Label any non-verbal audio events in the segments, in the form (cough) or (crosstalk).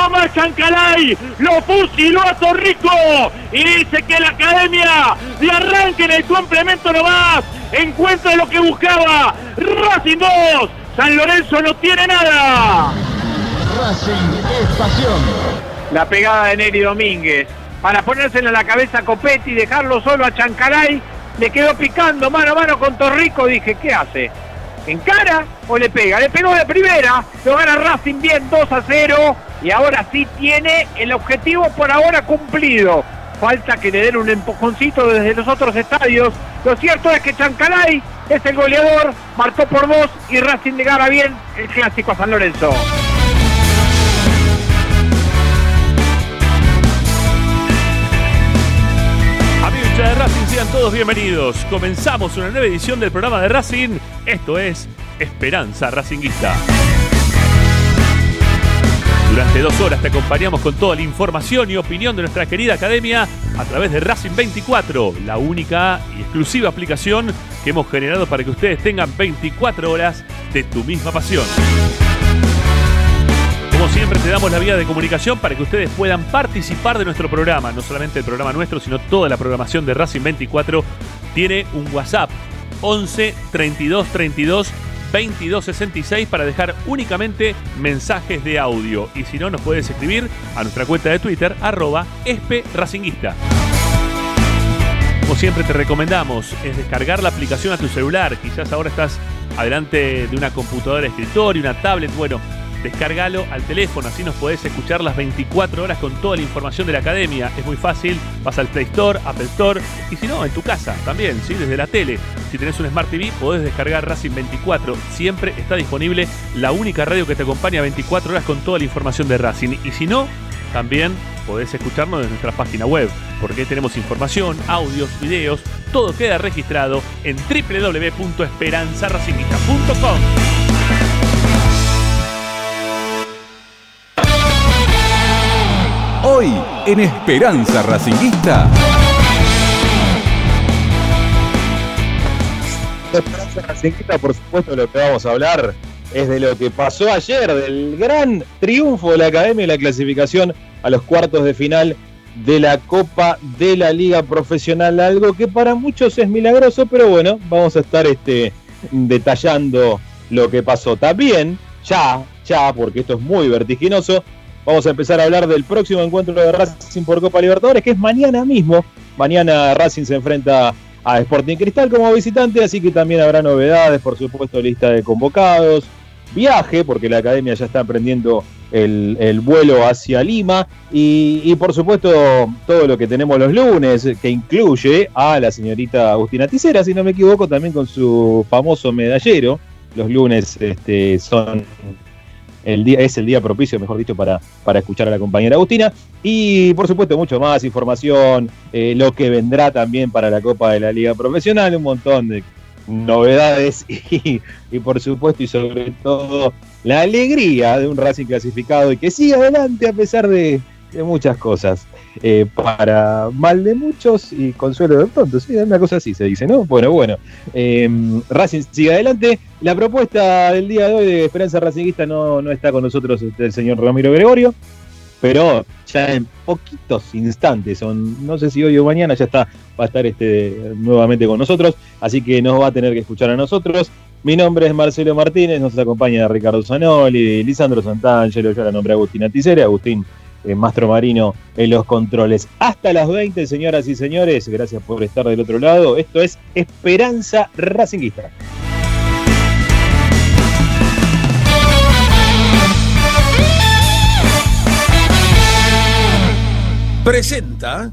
Tomás Chancalay, lo fusiló a Torrico y dice que la academia de arranque en el complemento nomás encuentra lo que buscaba. Racing 2, San Lorenzo no tiene nada. Racing es pasión. La pegada de Neri Domínguez para ponérsela en la cabeza a Copetti y dejarlo solo a Chancalay le quedó picando mano a mano con Torrico, dije, ¿qué hace? ¿Encara o le pega? Le pegó de primera, lo gana Racing bien 2 a 0 y ahora sí tiene el objetivo por ahora cumplido. Falta que le den un empujoncito desde los otros estadios. Lo cierto es que Chancalay es el goleador, marcó por dos y Racing le gana bien el clásico a San Lorenzo. de Racing, sean todos bienvenidos. Comenzamos una nueva edición del programa de Racing. Esto es Esperanza Racinguista. Durante dos horas te acompañamos con toda la información y opinión de nuestra querida academia a través de Racing 24, la única y exclusiva aplicación que hemos generado para que ustedes tengan 24 horas de tu misma pasión. Como siempre te damos la vía de comunicación para que ustedes puedan participar de nuestro programa, no solamente el programa nuestro, sino toda la programación de Racing 24 tiene un WhatsApp 11 32 32 22 66 para dejar únicamente mensajes de audio. Y si no nos puedes escribir a nuestra cuenta de Twitter arroba espracinguista. Como siempre te recomendamos es descargar la aplicación a tu celular, quizás ahora estás adelante de una computadora de escritorio, una tablet, bueno, Descárgalo al teléfono, así nos podés escuchar las 24 horas con toda la información de la academia. Es muy fácil, vas al Play Store, Apple Store y si no, en tu casa también, ¿sí? desde la tele. Si tenés un Smart TV, podés descargar Racing 24. Siempre está disponible la única radio que te acompaña 24 horas con toda la información de Racing. Y si no, también podés escucharnos desde nuestra página web, porque tenemos información, audios, videos, todo queda registrado en www.esperanzaracinguista.com. Hoy en Esperanza Racinguista. Esperanza Racinguista, por supuesto, lo que vamos a hablar es de lo que pasó ayer, del gran triunfo de la Academia y la clasificación a los cuartos de final de la Copa de la Liga Profesional, algo que para muchos es milagroso, pero bueno, vamos a estar este, detallando lo que pasó. También, ya, ya, porque esto es muy vertiginoso, Vamos a empezar a hablar del próximo encuentro de Racing por Copa Libertadores, que es mañana mismo. Mañana Racing se enfrenta a Sporting Cristal como visitante, así que también habrá novedades, por supuesto, lista de convocados, viaje, porque la academia ya está emprendiendo el, vuelo hacia Lima, y, y, por supuesto todo lo que tenemos los lunes, que incluye a la señorita Agustina Ticera, si no me equivoco, también con su famoso medallero. Los lunes este, son el día, es el día propicio, mejor dicho, para, para escuchar a la compañera Agustina. Y por supuesto, mucho más información, eh, lo que vendrá también para la Copa de la Liga Profesional, un montón de novedades (laughs) y, y por supuesto y sobre todo la alegría de un Racing clasificado y que sigue adelante a pesar de, de muchas cosas. Eh, para mal de muchos y consuelo de pronto, sí, una cosa así se dice, ¿no? Bueno, bueno. Em, Racing sigue adelante. La propuesta del día de hoy de Esperanza Racingista no, no está con nosotros este, el señor Ramiro Gregorio, pero ya en poquitos instantes, son, no sé si hoy o mañana ya está, va a estar este, nuevamente con nosotros, así que nos va a tener que escuchar a nosotros. Mi nombre es Marcelo Martínez, nos acompaña Ricardo Zanoli, Lisandro Santangelo, yo la nombre Agustín Aticere, Agustín eh, Mastro Marino en los controles. Hasta las 20, señoras y señores, gracias por estar del otro lado. Esto es Esperanza Racinguista. Presenta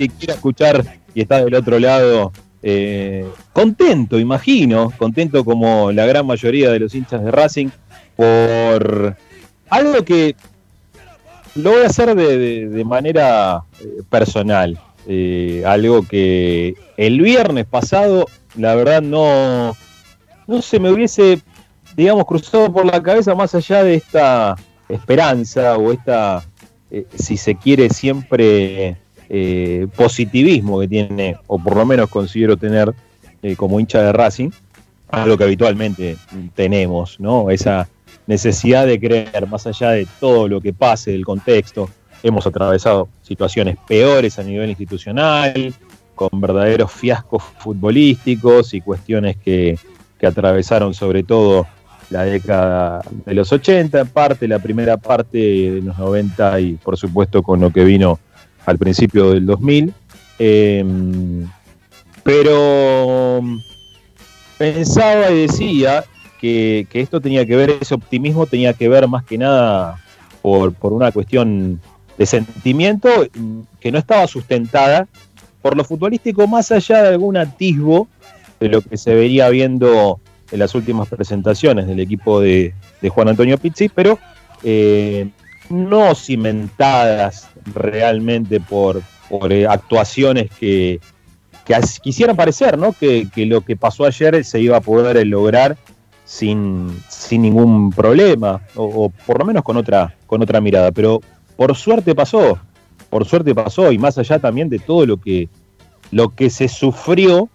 Que quiera escuchar y está del otro lado, eh, contento, imagino, contento como la gran mayoría de los hinchas de Racing, por algo que lo voy a hacer de, manera eh, personal. Eh, algo que el viernes pasado, la verdad, no, no se me hubiese, digamos, cruzado por la cabeza más allá de esta esperanza o esta si se quiere, siempre eh, positivismo que tiene, o por lo menos considero tener eh, como hincha de Racing, algo que habitualmente tenemos, ¿no? Esa necesidad de creer, más allá de todo lo que pase, del contexto. Hemos atravesado situaciones peores a nivel institucional, con verdaderos fiascos futbolísticos y cuestiones que, que atravesaron sobre todo la década de los 80 en parte, la primera parte de los 90 y por supuesto con lo que vino al principio del 2000. Eh, pero pensaba y decía que, esto tenía que ver, ese optimismo tenía que ver más que nada por, por una cuestión de sentimiento mm, que no estaba sustentada por lo futbolístico más allá de algún atisbo de lo que se vería viendo en las últimas presentaciones del equipo de, de Juan Antonio Pizzi, pero eh, no cimentadas realmente por, por eh, actuaciones que, quisieran parecer, ¿no? Que, lo que pasó ayer se iba a poder eh, lograr sin, sin ningún problema, o, o por lo menos con otra, con otra mirada. Pero por suerte pasó, por suerte pasó, y más allá también de todo lo que, lo que se sufrió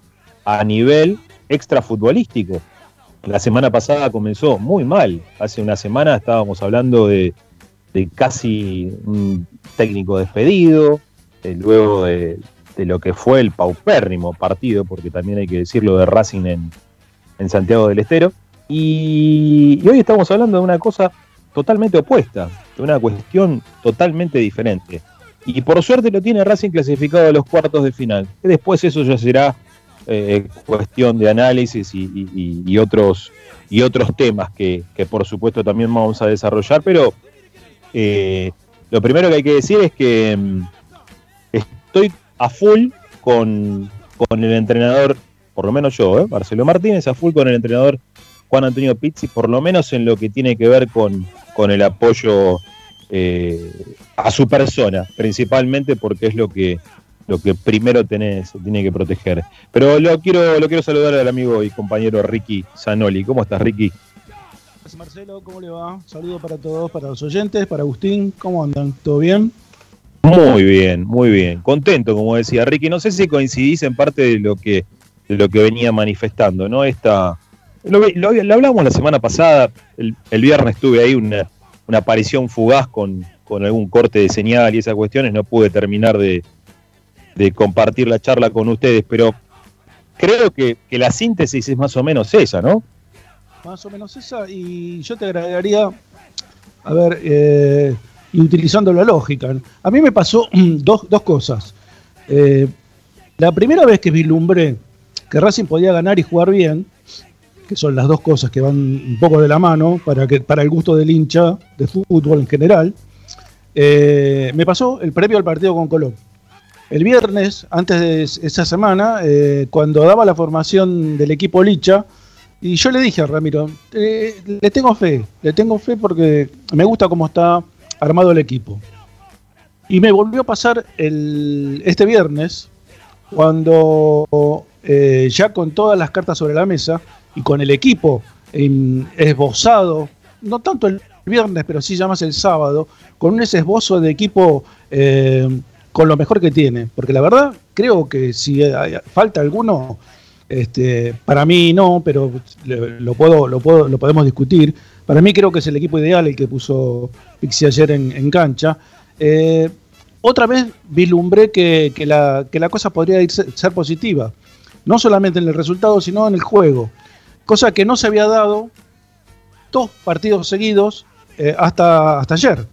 a nivel extrafutbolístico. La semana pasada comenzó muy mal. Hace una semana estábamos hablando de, de casi un técnico despedido, eh, luego de, lo que fue el paupérrimo partido, porque también hay que decirlo de Racing en, en Santiago del Estero. Y, y hoy estamos hablando de una cosa totalmente opuesta, de una cuestión totalmente diferente. Y por suerte lo tiene Racing clasificado a los cuartos de final. Después eso ya será eh, cuestión de análisis y- y otros y otros temas que, que por supuesto también vamos a desarrollar, pero eh, lo primero que hay que decir es que mm, estoy a full con, con el entrenador, por lo menos yo, ¿eh? Marcelo Martínez, a full con el entrenador Juan Antonio Pizzi, por lo menos en lo que tiene que ver con, con el apoyo eh, a su persona, principalmente porque es lo que lo que primero tenés, tiene que proteger. Pero lo quiero, lo quiero saludar al amigo y compañero Ricky Zanoli. ¿Cómo estás, Ricky? Marcelo, ¿cómo le va? Saludos para todos, para los oyentes, para Agustín, ¿cómo andan? ¿Todo bien? Muy bien, muy bien. Contento, como decía Ricky. No sé si coincidís en parte de lo que, de lo que venía manifestando, ¿no? Esta, lo, lo- hablamos la semana pasada, el, el viernes tuve ahí una, una aparición fugaz con, con algún corte de señal y esas cuestiones. No pude terminar de, de compartir la charla con ustedes, pero creo que, que la síntesis es más o menos esa, ¿no? Más o menos esa, y yo te agregaría, a ver, eh, utilizando la lógica, a mí me pasó (clears throat) dos, dos cosas. Eh, la primera vez que vislumbré que Racing podía ganar y jugar bien, que son las dos cosas que van un poco de la mano para, que, para el gusto del hincha de fútbol en general, eh, me pasó el previo al partido con Colón. El viernes, antes de esa semana, eh, cuando daba la formación del equipo Licha, y yo le dije a Ramiro, eh, le tengo fe, le tengo fe porque me gusta cómo está armado el equipo. Y me volvió a pasar el, este viernes, cuando eh, ya con todas las cartas sobre la mesa, y con el equipo esbozado, no tanto el viernes, pero sí ya más el sábado, con un ese esbozo de equipo eh, con lo mejor que tiene. Porque la verdad, creo que si falta alguno, este, para mí no, pero lo, podemos discutir. Para mí creo que es el equipo ideal el que puso Pixie ayer en, cancha. Eh, otra vez vislumbré que, la, cosa podría ser positiva, no solamente en el resultado, sino en el juego, cosa que no se había dado dos partidos seguidos eh, hasta, hasta ayer.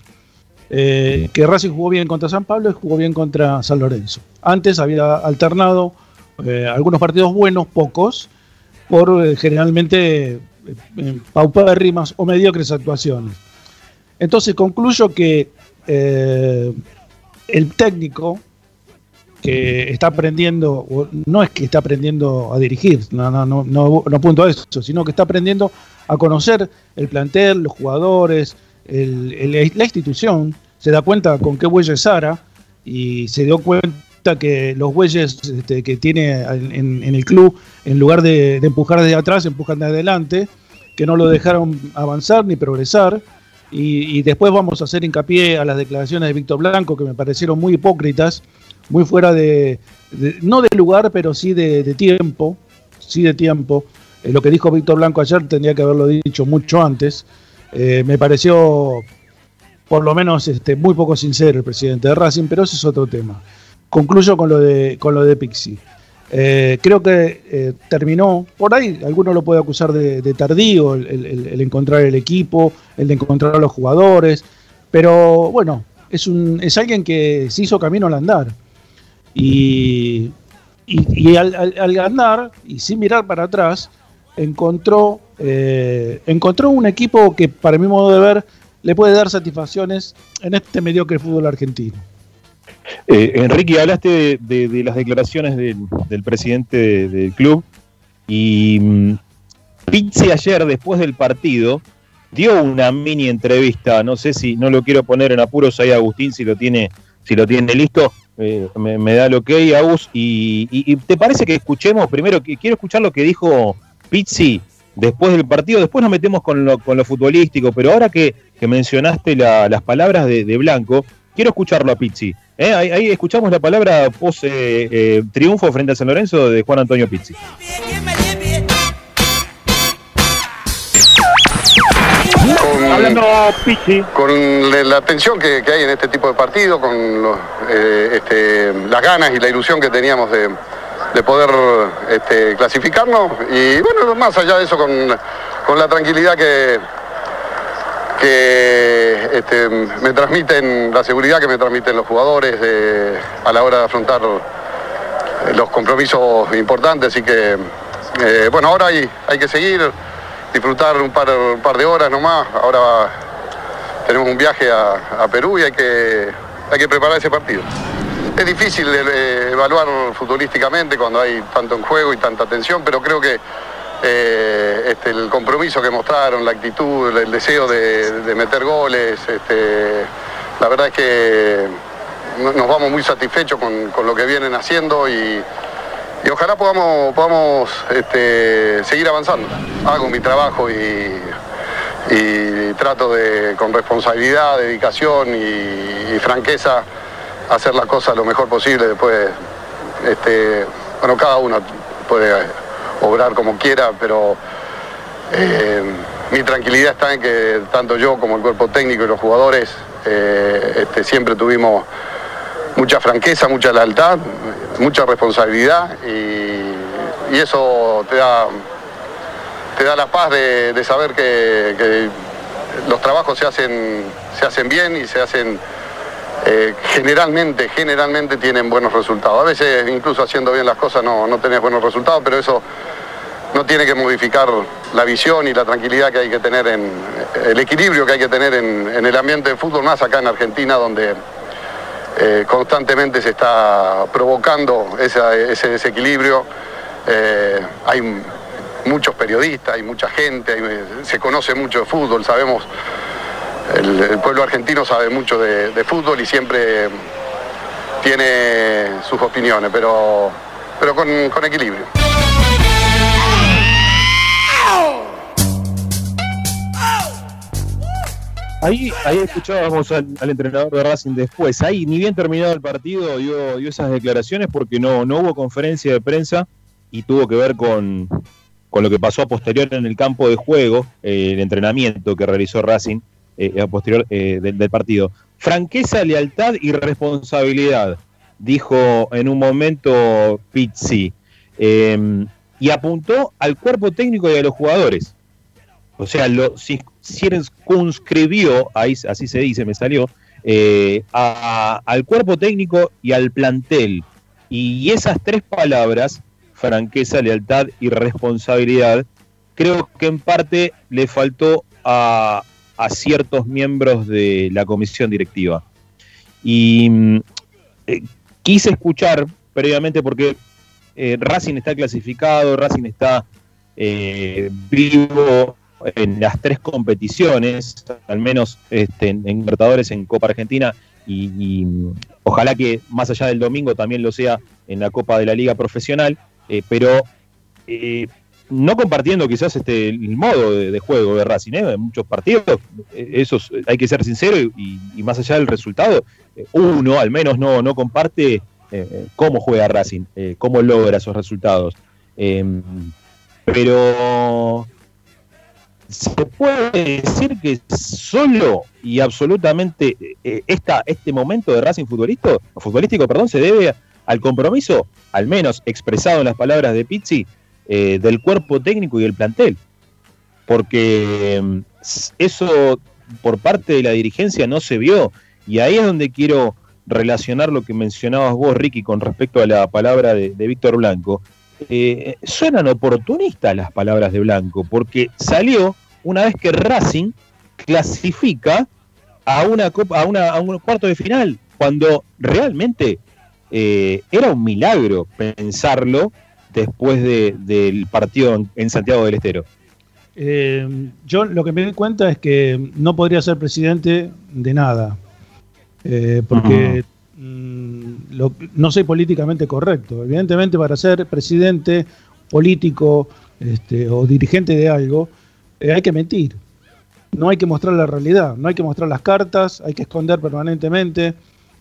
Eh, que Racing jugó bien contra San Pablo y jugó bien contra San Lorenzo. Antes había alternado eh, algunos partidos buenos, pocos, por generalmente paupérrimas o mediocres actuaciones. Entonces concluyo que el técnico que está aprendiendo, no es que está aprendiendo a dirigir, no, no, no, no, no punto a eso, sino que está aprendiendo a conocer el plantel, los jugadores, la institución, se da cuenta con qué bueyes Sara y se dio cuenta que los bueyes este, que tiene en, el club, en lugar de, empujar desde atrás, empujan de adelante, que no lo dejaron avanzar ni progresar. Y, después vamos a hacer hincapié a las declaraciones de Víctor Blanco, que me parecieron muy hipócritas, muy fuera de, no de lugar, pero sí de, tiempo, sí de tiempo. Eh, lo que dijo Víctor Blanco ayer tendría que haberlo dicho mucho antes. Eh, me pareció, por lo menos, este, muy poco sincero el presidente de Racing, pero ese es otro tema. Concluyo con lo de, con lo de Pixie. Eh, creo que eh, terminó, por ahí alguno lo puede acusar de, tardío, el, encontrar el equipo, el de encontrar a los jugadores, pero bueno, es, un, es alguien que se hizo camino al andar. Y, y, al, andar, y sin mirar para atrás, encontró, eh, encontró un equipo que, para mi modo de ver, le puede dar satisfacciones en este mediocre fútbol argentino. Eh, Enrique, hablaste de, las declaraciones del, presidente del club y mm, Pizzi ayer, después del partido, dio una mini entrevista. No sé si no lo quiero poner en apuros ahí, Agustín, si lo tiene, si lo tiene listo. Eh, me, da lo hay, Agus. Y, y, te parece que escuchemos primero, que quiero escuchar lo que dijo Pizzi después del partido. Después nos metemos con lo, con lo futbolístico, pero ahora que, mencionaste las palabras de, Blanco, quiero escucharlo a Pizzi. ¿Eh? Ahí, escuchamos la palabra post eh, triunfo frente a San Lorenzo de Juan Antonio Pizzi. Hablando Pizzi. Con la tensión que, hay en este tipo de partido, con eh, este, las ganas y la ilusión que teníamos de, poder este, clasificarnos. Y bueno, más allá de eso, con, la tranquilidad que, que este, me transmiten, la seguridad que me transmiten los jugadores a la hora de afrontar los compromisos importantes. Así que, eh, bueno, ahora hay, hay que seguir, disfrutar un par, un par de horas nomás. Ahora tenemos un viaje a, Perú y hay que, hay que preparar ese partido. Es difícil eh, evaluar futbolísticamente cuando hay tanto en juego y tanta tensión, pero creo que eh, este, el compromiso que mostraron, la actitud, el deseo de, meter goles. Este, la verdad es que nos vamos muy satisfechos con, lo que vienen haciendo y, ojalá podamos, podamos este, seguir avanzando. Hago mi trabajo y, trato de, con responsabilidad, dedicación y, franqueza, hacer la cosa lo mejor posible. Después, bueno, cada uno puede obrar como quiera, pero eh, mi tranquilidad está en que tanto yo como el cuerpo técnico y los jugadores eh, este, siempre tuvimos mucha franqueza, mucha lealtad, mucha responsabilidad y, eso te da, te da la paz de, saber que, los trabajos se hacen, se hacen bien y se hacen eh, generalmente, generalmente tienen buenos resultados. A veces incluso haciendo bien las cosas no, no tenés buenos resultados, pero eso no tiene que modificar la visión y la tranquilidad que hay que tener en el equilibrio que hay que tener en, el ambiente de fútbol, más acá en Argentina, donde eh, constantemente se está provocando ese desequilibrio. Eh, hay muchos periodistas, hay mucha gente, se conoce mucho de fútbol, sabemos, el, pueblo argentino sabe mucho de, fútbol y siempre tiene sus opiniones, pero, pero con, equilibrio. Ahí, ahí escuchábamos al, entrenador de Racing después. Ahí, ni bien terminado el partido, dio, dio, esas declaraciones porque no, no hubo conferencia de prensa y tuvo que ver con, con lo que pasó a posterior en el campo de juego, eh, el entrenamiento que realizó Racing eh, a posterior eh, del, partido. Franqueza, lealtad y responsabilidad, dijo en un momento Pizzi. Eh, y apuntó al cuerpo técnico y a los jugadores. O sea, lo ci- circunscribió, ahí, así se dice, me salió, eh, al cuerpo técnico y al plantel. Y esas tres palabras, franqueza, lealtad y responsabilidad, creo que en parte le faltó a, a ciertos miembros de la comisión directiva. Y mm, eh, quise escuchar previamente porque eh, Racing está clasificado, Racing está eh, vivo en las tres competiciones, al menos este, en, Libertadores, en Copa Argentina y, y, mm, ojalá que más allá del domingo también lo sea en la Copa de la Liga Profesional, eh, pero no compartiendo quizás este el modo de, juego de Racing, ¿eh? en muchos partidos, eh, eso es- hay que ser sincero y, más allá del resultado, eh, uno al menos no, no comparte eh, eh, cómo juega Racing, eh, cómo logra esos resultados. Eh, pero se puede decir que solo y absolutamente eh, esta, este momento de Racing futbolístico, futbolístico perdón, se debe al compromiso, al menos expresado en las palabras de Pizzi, eh, del cuerpo técnico y del plantel. Porque mm, eso por parte de la dirigencia no se vio. Y ahí es donde quiero relacionar lo que mencionabas vos, Ricky, con respecto a la palabra de, Víctor Blanco. Eh, suenan oportunistas las palabras de Blanco, porque salió una vez que Racing clasifica a una copa, a una, a un cuarto de final, cuando realmente eh, era un milagro pensarlo después de- del partido en, Santiago del Estero. Eh, yo lo que me di cuenta es que no podría ser presidente de nada, eh, porque mm, lo- no soy políticamente correcto. Evidentemente para ser presidente, político este, o dirigente de algo, eh, hay que mentir. No hay que mostrar la realidad, no hay que mostrar las cartas, hay que esconder permanentemente,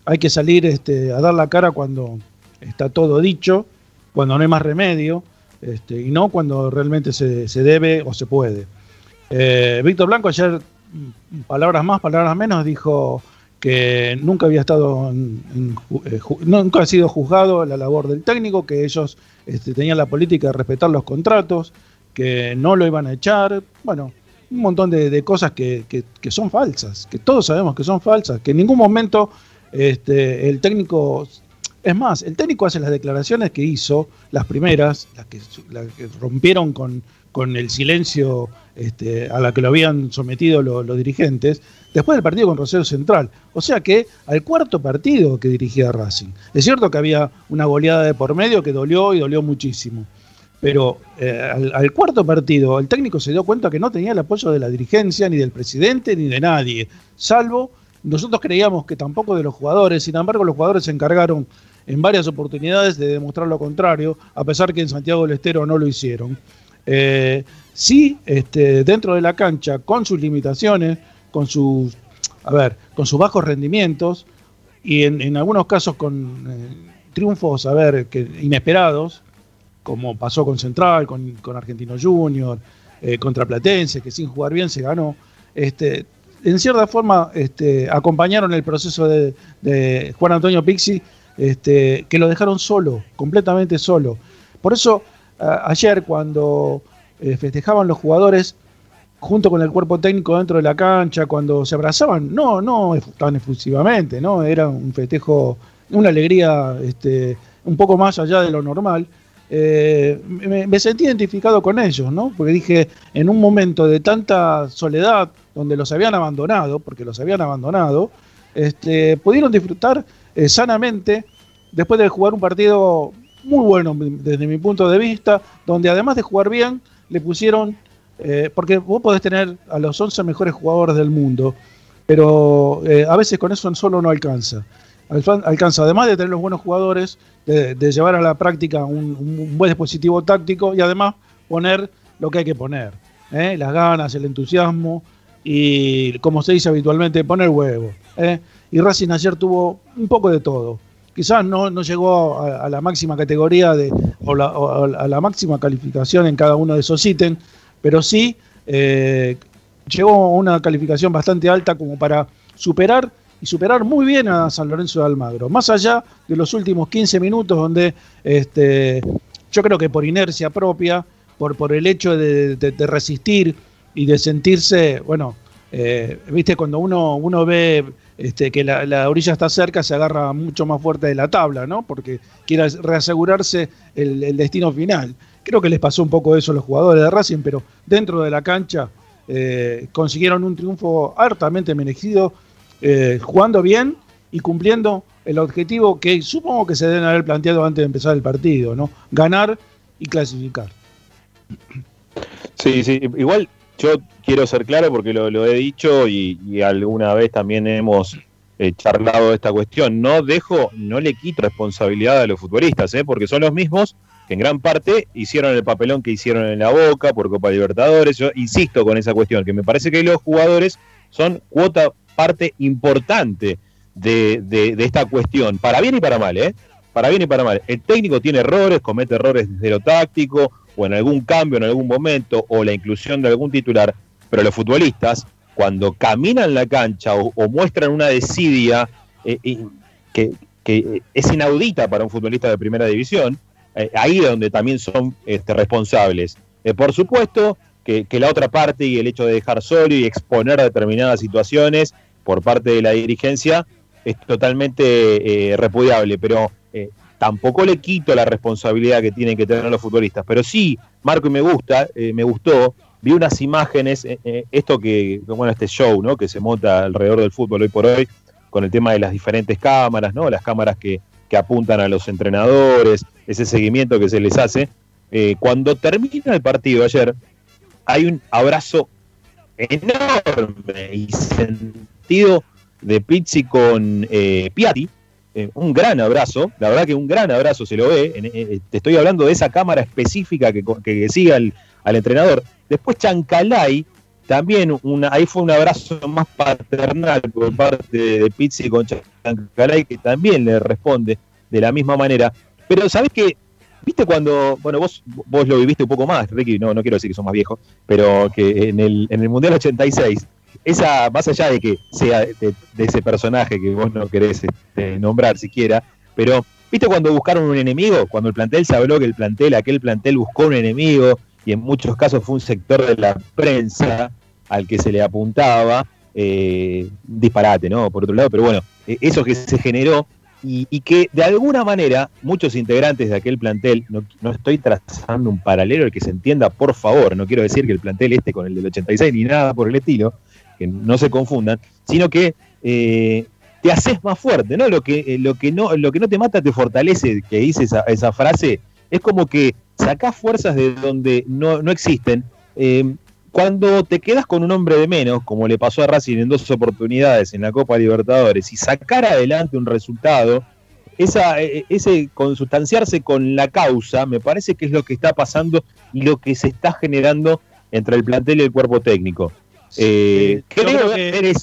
hay que salir este, a dar la cara cuando está todo dicho, cuando no hay más remedio, este, y no cuando realmente se, se debe o se puede. Eh, Víctor Blanco ayer, mm, palabras más, palabras menos, dijo que nunca había estado, en- en eh, nunca ha sido juzgado la labor del técnico, que ellos este, tenían la política de respetar los contratos, que no lo iban a echar, bueno, un montón de, de cosas que, que- que son falsas, que todos sabemos que son falsas, que en ningún momento este, el técnico es más, el técnico hace las declaraciones que hizo, las primeras, las que, rompieron con, con el silencio este, a la que lo habían sometido lo- los dirigentes, después del partido con Rosario Central. O sea que al cuarto partido que dirigía Racing. Es cierto que había una goleada de por medio que dolió y dolió muchísimo. Pero eh, al, al cuarto partido el técnico se dio cuenta que no tenía el apoyo de la dirigencia, ni del presidente, ni de nadie, salvo nosotros creíamos que tampoco de los jugadores, sin embargo los jugadores se encargaron en varias oportunidades de demostrar lo contrario, a pesar que en Santiago del Estero no lo hicieron. Eh, sí, este, dentro de la cancha, con sus limitaciones, con sus, a ver, con sus bajos rendimientos y en, algunos casos con eh, triunfos, a ver, inesperados, como pasó con Central, con, con Argentino Junior, eh, contra Platense, que sin jugar bien se ganó. Este, en cierta forma este, acompañaron el proceso de Juan Antonio Pixi, este, que lo dejaron solo, completamente solo. Por eso, ayer cuando eh, festejaban los jugadores junto con el cuerpo técnico dentro de la cancha, cuando se abrazaban, no, no tan efusivamente, ¿no? Era un festejo, una alegría este, un poco más allá de lo normal. Eh, me, me sentí identificado con ellos, ¿no? Porque dije, en un momento de tanta soledad, donde los habían abandonado, porque los habían abandonado, este, pudieron disfrutar eh, sanamente después de jugar un partido muy bueno desde mi punto de vista, donde además de jugar bien, le pusieron, eh, porque vos podés tener a los 11 mejores jugadores del mundo, pero eh, a veces con eso solo no alcanza. Alcanza, además de tener los buenos jugadores, de, de llevar a la práctica un, un buen dispositivo táctico y además poner lo que hay que poner, ¿eh? las ganas, el entusiasmo y, como se dice habitualmente, poner huevo. Y Racing ayer tuvo un poco de todo. Quizás no, no llegó a, la máxima categoría de, o, a la máxima calificación en cada uno de esos ítems, pero sí eh, llegó a una calificación bastante alta como para superar y superar muy bien a San Lorenzo de Almagro. Más allá de los últimos 15 minutos donde este, yo creo que por inercia propia, por, por el hecho de, resistir y de sentirse, bueno, eh, viste, cuando uno, uno ve este, que la, orilla está cerca, se agarra mucho más fuerte de la tabla, ¿no? Porque quiere reasegurarse el, destino final. Creo que les pasó un poco eso a los jugadores de Racing, pero dentro de la cancha eh, consiguieron un triunfo hartamente merecido eh, jugando bien y cumpliendo el objetivo que supongo que se deben haber planteado antes de empezar el partido, ¿no? Ganar y clasificar. Sí, sí, igual yo quiero ser claro porque lo, he dicho y, alguna vez también hemos eh, charlado de esta cuestión. No dejo, no le quito responsabilidad a los futbolistas, ¿eh? porque son los mismos que en gran parte hicieron el papelón que hicieron en la Boca por Copa Libertadores. Yo insisto con esa cuestión, que me parece que los jugadores son cuota parte importante de, esta cuestión, para bien y para mal, ¿eh? Para bien y para mal. El técnico tiene errores, comete errores desde lo táctico, o en algún cambio en algún momento, o la inclusión de algún titular, pero los futbolistas, cuando caminan la cancha o, muestran una desidia eh, que, es inaudita para un futbolista de primera división, eh, ahí es donde también son este, responsables. Eh, por supuesto, que, la otra parte y el hecho de dejar solo y exponer determinadas situaciones por parte de la dirigencia es totalmente eh, repudiable, pero eh, tampoco le quito la responsabilidad que tienen que tener los futbolistas. Pero sí, Marco, y me gusta, eh, me gustó, vi unas imágenes, esto que, bueno, este show, ¿no? Que se monta alrededor del fútbol hoy por hoy, con el tema de las diferentes cámaras, ¿no? Las cámaras que, que apuntan a los entrenadores, ese seguimiento que se les hace. cuando termina el partido ayer, hay un abrazo enorme y sentido de Pizzi con eh, Piatti, eh, un gran abrazo, la verdad que un gran abrazo se lo ve, eh, te estoy hablando de esa cámara específica que, que, sigue al, entrenador. Después Chancalay, también ahí fue un abrazo más paternal por parte de Pizzi con Chancalay, que también le responde de la misma manera. Pero sabes que ¿Viste cuando, bueno, vos, vos lo viviste un poco más, Ricky, no, no quiero decir que sos más viejo, pero que en el, en el Mundial 86, esa, más allá de que sea de, ese personaje que vos no querés este, nombrar siquiera, pero ¿viste cuando buscaron un enemigo? Cuando el plantel se habló que el plantel, aquel plantel buscó un enemigo, y en muchos casos fue un sector de la prensa al que se le apuntaba, eh, disparate, ¿no? Por otro lado, pero bueno, e, eso que se generó y, que de alguna manera muchos integrantes de aquel plantel, no, estoy trazando un paralelo el que se entienda, por favor, no quiero decir que el plantel esté con el del 86 ni nada por el estilo, que no se confundan, sino que eh, te haces más fuerte, ¿no? Lo que, eh, lo, que no, lo que no te mata te fortalece, que dice esa, frase, es como que sacás fuerzas de donde no, no existen. Eh, cuando te quedas con un hombre de menos, como le pasó a Racing en dos oportunidades en la Copa Libertadores, y sacar adelante un resultado, esa, e, e, ese consustanciarse con la causa, me parece que es lo que está pasando y lo que se está generando entre el plantel y el cuerpo técnico. Eh, creo que,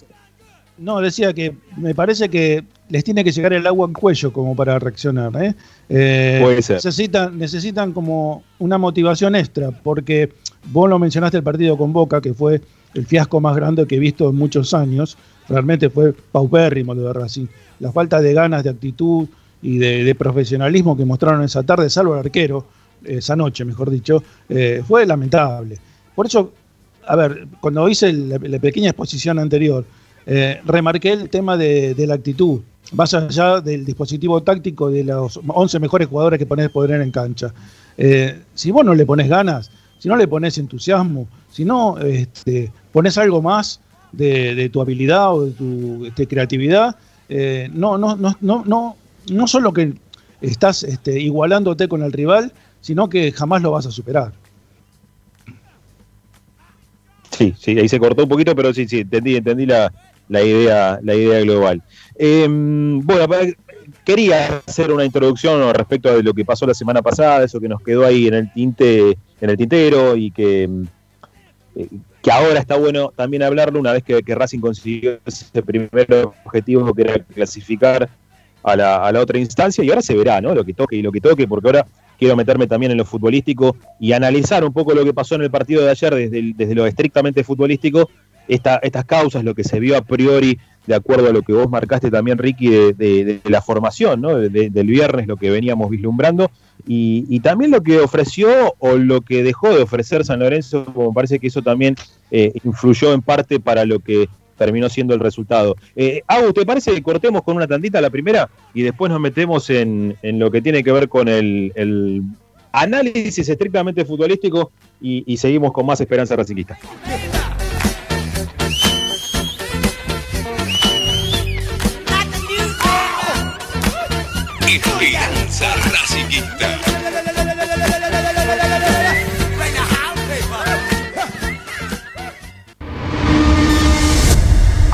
No, decía que me parece que les tiene que llegar el agua en cuello como para reaccionar. ¿eh? Eh, Puede ser. Necesitan, necesitan como una motivación extra, porque Vos lo mencionaste el partido con Boca, que fue el fiasco más grande que he visto en muchos años. Realmente fue paupérrimo lo de Racing. La falta de ganas, de actitud y de, profesionalismo que mostraron esa tarde, salvo el arquero, esa noche, mejor dicho, eh, fue lamentable. Por eso, a ver, cuando hice la, pequeña exposición anterior, eh, remarqué el tema de, la actitud, más allá del dispositivo táctico de los 11 mejores jugadores que pones poder en cancha. Eh, si vos no le pones ganas, si no le pones entusiasmo, si no este, pones algo más de, tu habilidad o de tu creatividad, eh, no, no, no, no, no, no solo que estás este, igualándote con el rival, sino que jamás lo vas a superar. Sí, sí, ahí se cortó un poquito, pero sí, sí, entendí, entendí la, idea, la idea global. Em, bueno, quería hacer una introducción respecto a lo que pasó la semana pasada, eso que nos quedó ahí en el tinte, en el tintero y que, eh, que ahora está bueno también hablarlo una vez que, que Racing consiguió ese primer objetivo que era clasificar a la, a la, otra instancia y ahora se verá, ¿no? Lo que toque y lo que toque, porque ahora quiero meterme también en lo futbolístico y analizar un poco lo que pasó en el partido de ayer desde, desde lo estrictamente futbolístico, esta, estas causas, lo que se vio a priori, de acuerdo a lo que vos marcaste también, Ricky, de, la formación, ¿no? del viernes, lo que veníamos vislumbrando, y, también lo que ofreció o lo que dejó de ofrecer San Lorenzo, como parece que eso también eh, influyó en parte para lo que terminó siendo el resultado. Eh, ¿te parece que cortemos con una tantita la primera y después nos metemos en, en lo que tiene que ver con el, análisis estrictamente futbolístico y, seguimos con más esperanza racinguista? Esperanza racinguista.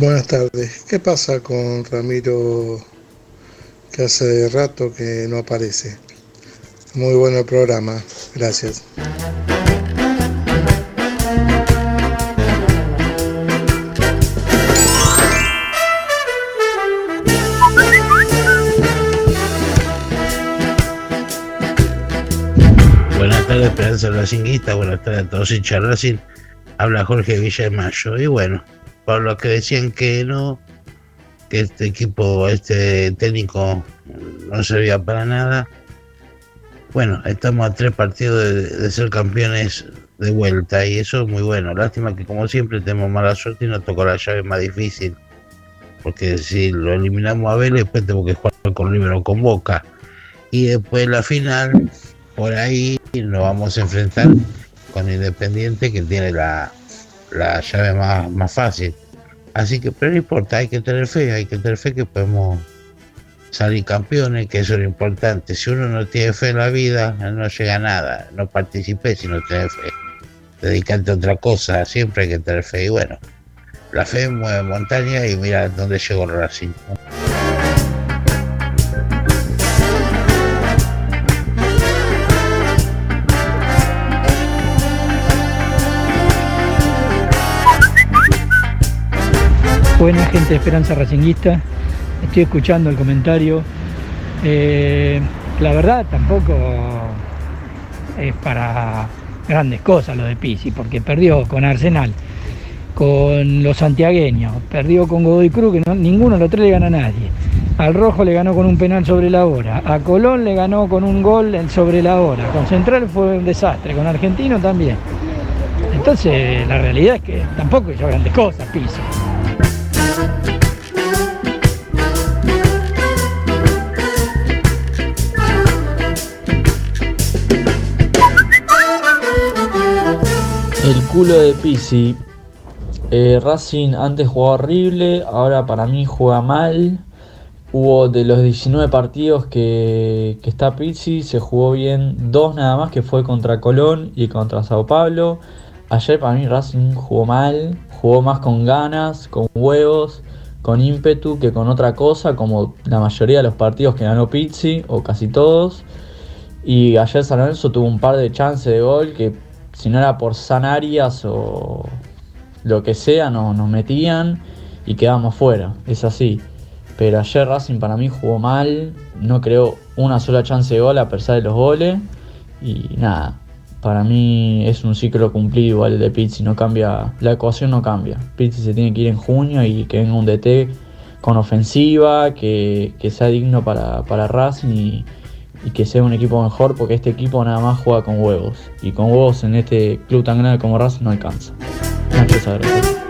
Buenas tardes. ¿Qué pasa con Ramiro que hace rato que no aparece? Muy bueno el programa. Gracias. Buenas tardes, Esperanza Racinguista. Buenas tardes a todos hinchas Racing. Habla Jorge Villa de Mayo. Y bueno, los que decían que no, que este equipo, este técnico no servía para nada. Bueno, estamos a tres partidos de, ser campeones de vuelta y eso es muy bueno. Lástima que como siempre tenemos mala suerte y nos tocó la llave más difícil. Porque si lo eliminamos a Vélez, después tenemos que jugar con River con Boca. Y después la final, por ahí nos vamos a enfrentar con Independiente que tiene la, la llave más, más fácil. Así que, pero no importa, hay que tener fe, hay que tener fe que podemos salir campeones, que eso es lo importante. Si uno no tiene fe en la vida, no llega a nada. No participé si no tiene fe. Dedicarte a otra cosa, siempre hay que tener fe. Y bueno, la fe mueve montaña y mira dónde llegó el Racing. Buena gente de Esperanza Racinguista, estoy escuchando el comentario. Eh, la verdad tampoco es para grandes cosas lo de Pisi, porque perdió con Arsenal, con los santiagueños, perdió con Godoy Cruz, que no- ninguno de los tres le gana a nadie. Al Rojo le ganó con un penal sobre la hora, a Colón le ganó con un gol sobre la hora, con Central fue un desastre, con Argentino también. Entonces la realidad es que tampoco hizo grandes cosas Pisi. El culo de Pisi. Eh, Racing antes jugaba horrible, ahora para mí juega mal. Hubo de los 19 partidos que, que está Pizzi, se jugó bien dos nada más, que fue contra Colón y contra Sao Paulo. Ayer para mí Racing jugó mal, jugó más con ganas, con huevos, con ímpetu que con otra cosa, como la mayoría de los partidos que ganó Pizzi, o casi todos. Y ayer San Lorenzo tuvo un par de chances de gol que si no era por Sanarias o lo que sea, no, nos metían y quedamos fuera. Es así. Pero ayer Racing para mí jugó mal, no creó una sola chance de gol a pesar de los goles. Y nada, para mí es un ciclo cumplido igual el de Pizzi, no cambia, la ecuación no cambia. Pizzi se tiene que ir en junio y que venga un DT con ofensiva, que, sea digno para, para Racing y, que sea un equipo mejor, porque este equipo nada más juega con huevos. Y con huevos en este club tan grande como Racing no alcanza. Nacho Sagredo.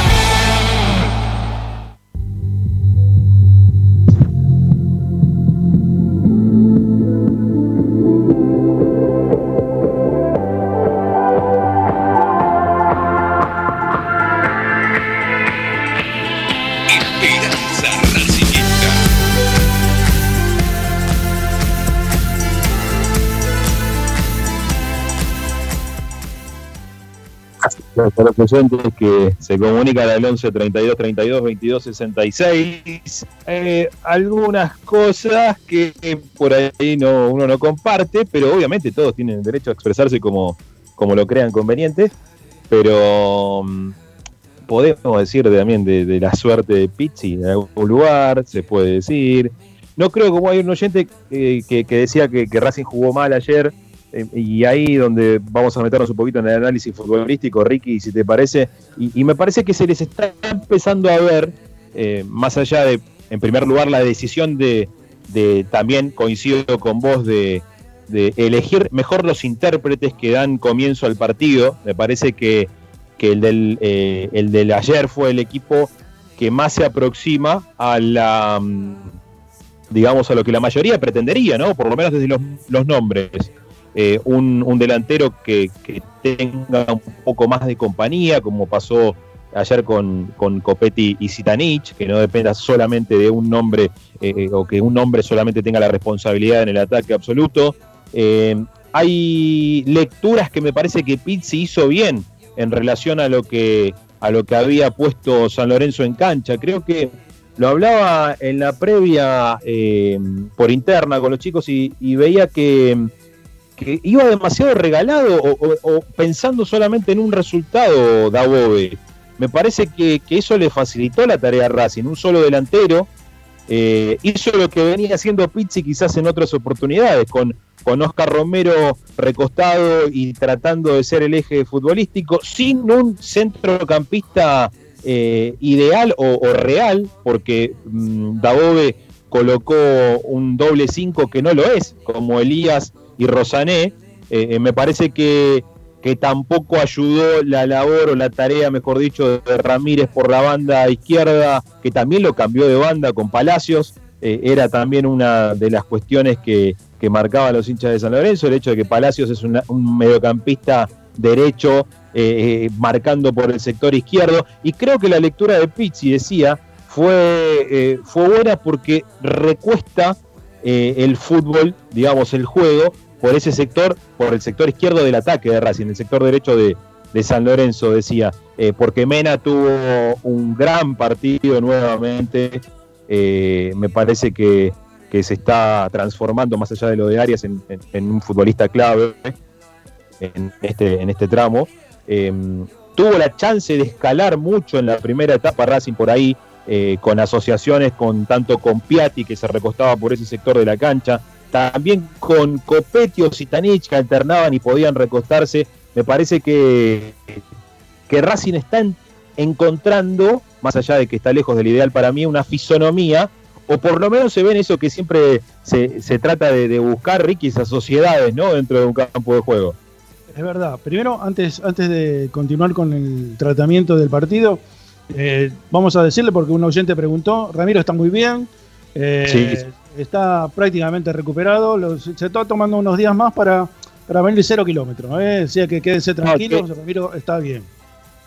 Para los que se comunican al 11 32 32 22 66 eh, algunas cosas que por ahí no, uno no comparte, pero obviamente todos tienen derecho a expresarse como, como lo crean conveniente, pero mm, podemos decir también de, de la suerte de Pizzi en algún lugar, se puede decir. No creo como hay un oyente eh, que, que decía que, que Racing jugó mal ayer, y ahí donde vamos a meternos un poquito en el análisis futbolístico, Ricky, si te parece, y, me parece que se les está empezando a ver, eh, más allá de, en primer lugar, la decisión de, de también coincido con vos, de, de elegir mejor los intérpretes que dan comienzo al partido. Me parece que, que el, del, eh, el del ayer fue el equipo que más se aproxima a la, mm, digamos, a lo que la mayoría pretendería, ¿no? Por lo menos desde los, los nombres. Eh, un, delantero que, tenga un poco más de compañía, como pasó ayer con, con Copetti y Zitanich, que no dependa solamente de un nombre eh, o que un nombre solamente tenga la responsabilidad en el ataque absoluto. Eh, hay lecturas que me parece que Pizzi hizo bien en relación a lo que a lo que había puesto San Lorenzo en cancha. Creo que lo hablaba en la previa eh, por interna con los chicos y veía que, iba demasiado regalado o, pensando solamente en un resultado Dabove. Me parece que, eso le facilitó la tarea a Racing, un solo delantero. Eh, hizo lo que venía haciendo Pizzi quizás en otras oportunidades, con, con Oscar Romero recostado y tratando de ser el eje futbolístico, sin un centrocampista eh, ideal o, o, real, porque mmm, Dabove colocó un doble 5 que no lo es, como Elías y Rosané. Eh, me parece que, que, tampoco ayudó la labor o la tarea, mejor dicho, de Ramírez por la banda izquierda, que también lo cambió de banda con Palacios. Eh, era también una de las cuestiones que, que marcaba a los hinchas de San Lorenzo, el hecho de que Palacios es un mediocampista derecho eh, marcando por el sector izquierdo. Y creo que la lectura de Pizzi decía fue, eh, fue buena porque recuesta eh, el fútbol, digamos, el juego, por ese sector, por el sector izquierdo del ataque de Racing, el sector derecho de, San Lorenzo, decía, eh, porque Mena tuvo un gran partido nuevamente. me parece que, que, se está transformando, más allá de lo de Arias, en, un futbolista clave en este, en este tramo. Eh, tuvo la chance de escalar mucho en la primera etapa Racing por ahí, eh, con asociaciones con tanto con Piatti, que se recostaba por ese sector de la cancha, también con Copetti o Zitanich, que alternaban y podían recostarse. Me parece que, que Racing está encontrando, más allá de que está lejos del ideal para mí, una fisonomía, o por lo menos se ven eso que siempre se, se trata de, de buscar, Ricky, esas sociedades ¿no? dentro de un campo de juego. Es verdad. Primero, antes, antes de continuar con el tratamiento del partido, eh, vamos a decirle, porque un oyente preguntó, Ramiro está muy bien, eh, sí. Está prácticamente recuperado, se está tomando unos días más para, para venir cero kilómetros, ¿eh? o sea que quédense tranquilos, no, Ramiro está bien.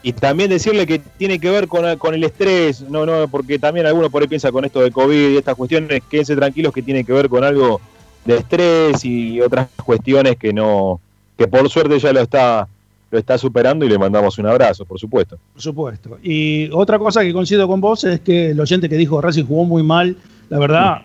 Y también decirle que tiene que ver con, con, el estrés, no, no, porque también algunos por ahí piensa con esto de COVID y estas cuestiones, quédense tranquilos que tiene que ver con algo de estrés y otras cuestiones que no, que por suerte ya lo está lo está superando y le mandamos un abrazo, por supuesto. Por supuesto. Y otra cosa que coincido con vos es que el oyente que dijo Racing jugó muy mal, la verdad,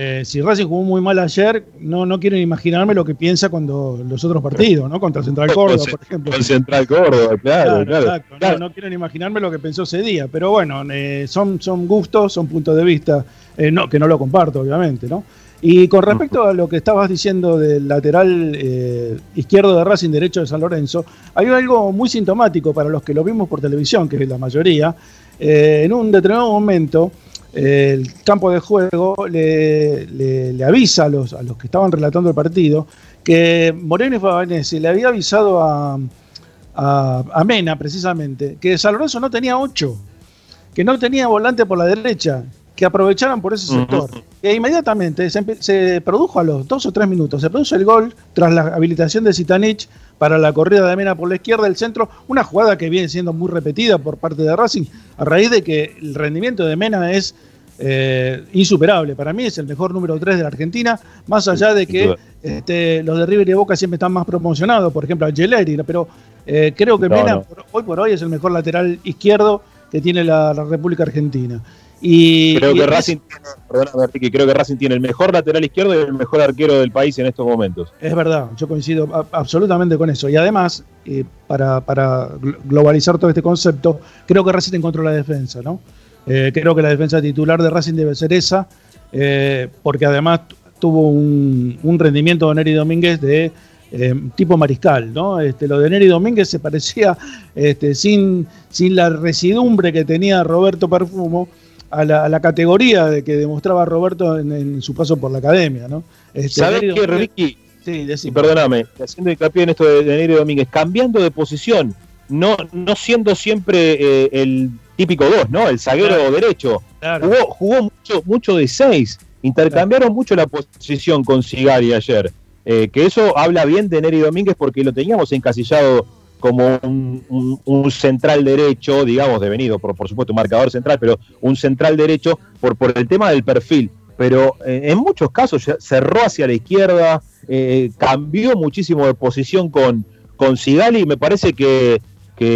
eh, si Racing jugó muy mal ayer, no, no quiero imaginarme lo que piensa cuando los otros partidos, ¿no? Contra Central Córdoba, por ejemplo. Con Central Córdoba, claro, claro. claro, claro. No, no, quiero imaginarme lo que pensó ese día, pero bueno, eh, son, son gustos, son puntos de vista, eh, no, que no lo comparto, obviamente, ¿no? Y con respecto a lo que estabas diciendo del lateral eh, izquierdo de Racing, derecho de San Lorenzo, hay algo muy sintomático para los que lo vimos por televisión, que es la mayoría. Eh, en un determinado momento, el campo de juego le, le, le avisa a los, a los, que estaban relatando el partido que Moreno y Favanese le había avisado a, a, a Mena, precisamente, que San Lorenzo no tenía ocho, que no tenía volante por la derecha, que aprovecharan por ese sector. Uh -huh. E inmediatamente se, se, produjo a los dos o tres minutos, se produce el gol tras la habilitación de Zitanich para la corrida de Mena por la izquierda del centro, una jugada que viene siendo muy repetida por parte de Racing, a raíz de que el rendimiento de Mena es eh, insuperable. Para mí es el mejor número 3 de la Argentina, más allá de que este, los de River y Boca siempre están más promocionados, por ejemplo a Geleri, pero eh, creo que no, Mena no. Por, hoy por hoy es el mejor lateral izquierdo que tiene la, la República Argentina. Y, creo, y que Racing, perdóname, Ricky, creo que Racing tiene el mejor lateral izquierdo y el mejor arquero del país en estos momentos. Es verdad, yo coincido a, absolutamente con eso. Y además, eh, para, para, globalizar todo este concepto, creo que Racing encontró la defensa, ¿no? Eh, creo que la defensa titular de Racing debe ser esa, eh, porque además tuvo un, un, rendimiento de Neri Domínguez de tipo mariscal, ¿no? Este, lo de Neri Domínguez se parecía este, sin, sin la residumbre que tenía Roberto Perfumo a la, a la, categoría de que demostraba Roberto en, en, su paso por la academia, ¿no? Este, ¿Sabes qué, Ricky? Sí, y perdóname, haciendo hincapié en esto de, de Domínguez, cambiando de posición, no, no siendo siempre eh, el típico 2, ¿no? El zaguero claro. derecho. Claro. Jugó, jugó mucho, mucho de 6. Intercambiaron claro. mucho la posición con Sigari ayer. Eh, que eso habla bien de Neri Domínguez porque lo teníamos encasillado como un, central derecho, digamos, devenido por, por supuesto un marcador central, pero un central derecho por, por el tema del perfil. Pero eh, en muchos casos cerró hacia la izquierda, eh, cambió muchísimo de posición con, con Sigali me parece que,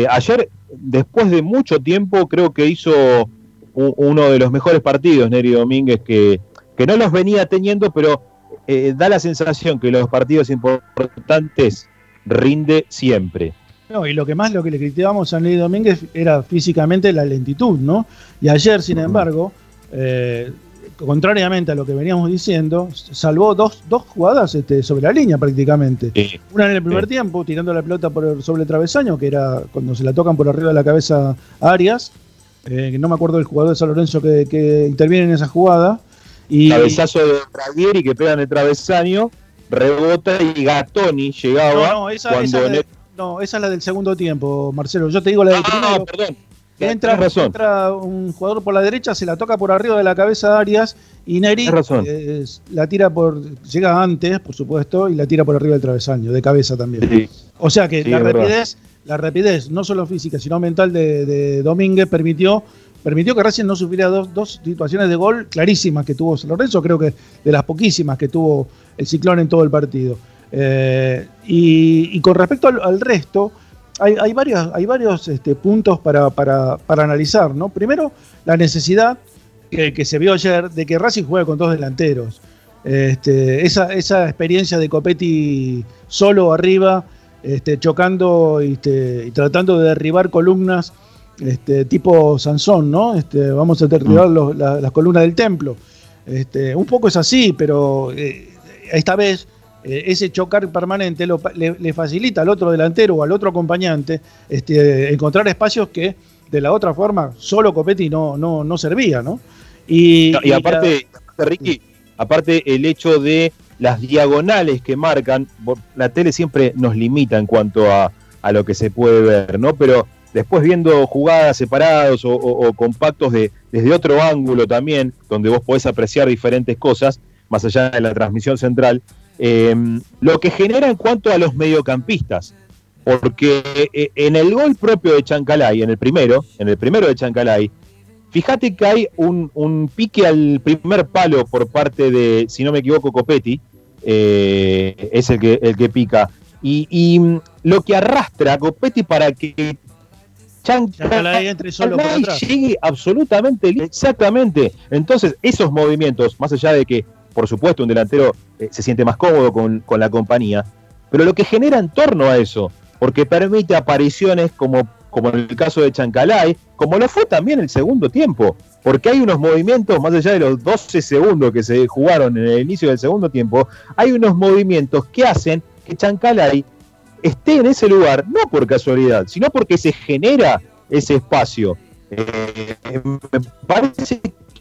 ayer, después de mucho tiempo, creo que hizo uno de los mejores partidos, Neri Domínguez, que, que no los venía teniendo, pero eh, da la sensación que los partidos importantes rinde siempre. No, y lo que más lo que le criticábamos a Ney Domínguez era físicamente la lentitud, ¿no? Y ayer, sin embargo, eh, contrariamente a lo que veníamos diciendo, salvó dos, dos jugadas este, sobre la línea prácticamente. Una en el primer tiempo, tirando la pelota por sobre el travesaño, que era cuando se la tocan por arriba de la cabeza a Arias, eh, que no me acuerdo del jugador de San Lorenzo que, que interviene en esa jugada. Y, Cabezazo de Bravieri que pega en el travesaño, rebota y Gatoni llegaba No, no, esa, cuando esa de- no, esa es la del segundo tiempo, Marcelo. Yo te digo la del primero. perdón. Entra, razón. entra un jugador por la derecha, se la toca por arriba de la cabeza de Arias y Neri eh, la tira por. llega antes, por supuesto, y la tira por arriba del travesaño, de cabeza también. O sea que Sí, la rapidez, la rapidez, no solo física, sino mental de, de Domínguez permitió, permitió que Racing no sufriera dos, dos situaciones de gol clarísimas que tuvo San Lorenzo, creo que de las poquísimas que tuvo el ciclón en todo el partido. Eh, y, y con respecto al, al resto, hay, hay varios, hay varios este, puntos para, para- para analizar. ¿no? Primero, la necesidad que, que se vio ayer de que Racing juegue con dos delanteros. Este, esa, esa experiencia de Copetti solo arriba, este, chocando y tratando de derribar columnas tipo Sansón, ¿no? Vamos a derribar los- la- las columnas del templo. Un poco es así, pero eh, esta vez eh, ese chocar permanente lo le, le facilita al otro delantero o al otro acompañante este, encontrar espacios que de la otra forma solo Copetti no, no, no servía, ¿no? Y, y, aparte, Ricky, aparte el hecho de las diagonales que marcan, la tele siempre nos limita en cuanto a, a lo que se puede ver, ¿no? Pero después viendo jugadas separados o, o- o compactos de, desde otro ángulo también, donde vos podés apreciar diferentes cosas, más allá de la transmisión central, eh, lo que genera en cuanto a los mediocampistas. Porque eh, en el gol propio de Chancalay, en el primero, en el primero de Chancalay, Fíjate que hay un, un pique al primer palo por parte de, si no me equivoco, Copetti, eh, es el que, el que pica. Y, y, mm, lo que arrastra a Copetti para que Chancalay entre solo por Chancalay atrás. llegue absolutamente exactamente. Entonces, esos movimientos, más allá de que, por supuesto, un delantero eh, se siente más cómodo con, con la compañía, pero lo que genera en torno a eso, porque permite apariciones como, como en el caso de Chancalay, como lo fue también el segundo tiempo, porque hay unos movimientos, más allá de los 12 segundos que se jugaron en el inicio del segundo tiempo, hay unos movimientos que hacen que Chancalay esté en ese lugar, no por casualidad, sino porque se genera ese espacio. Eh, me parece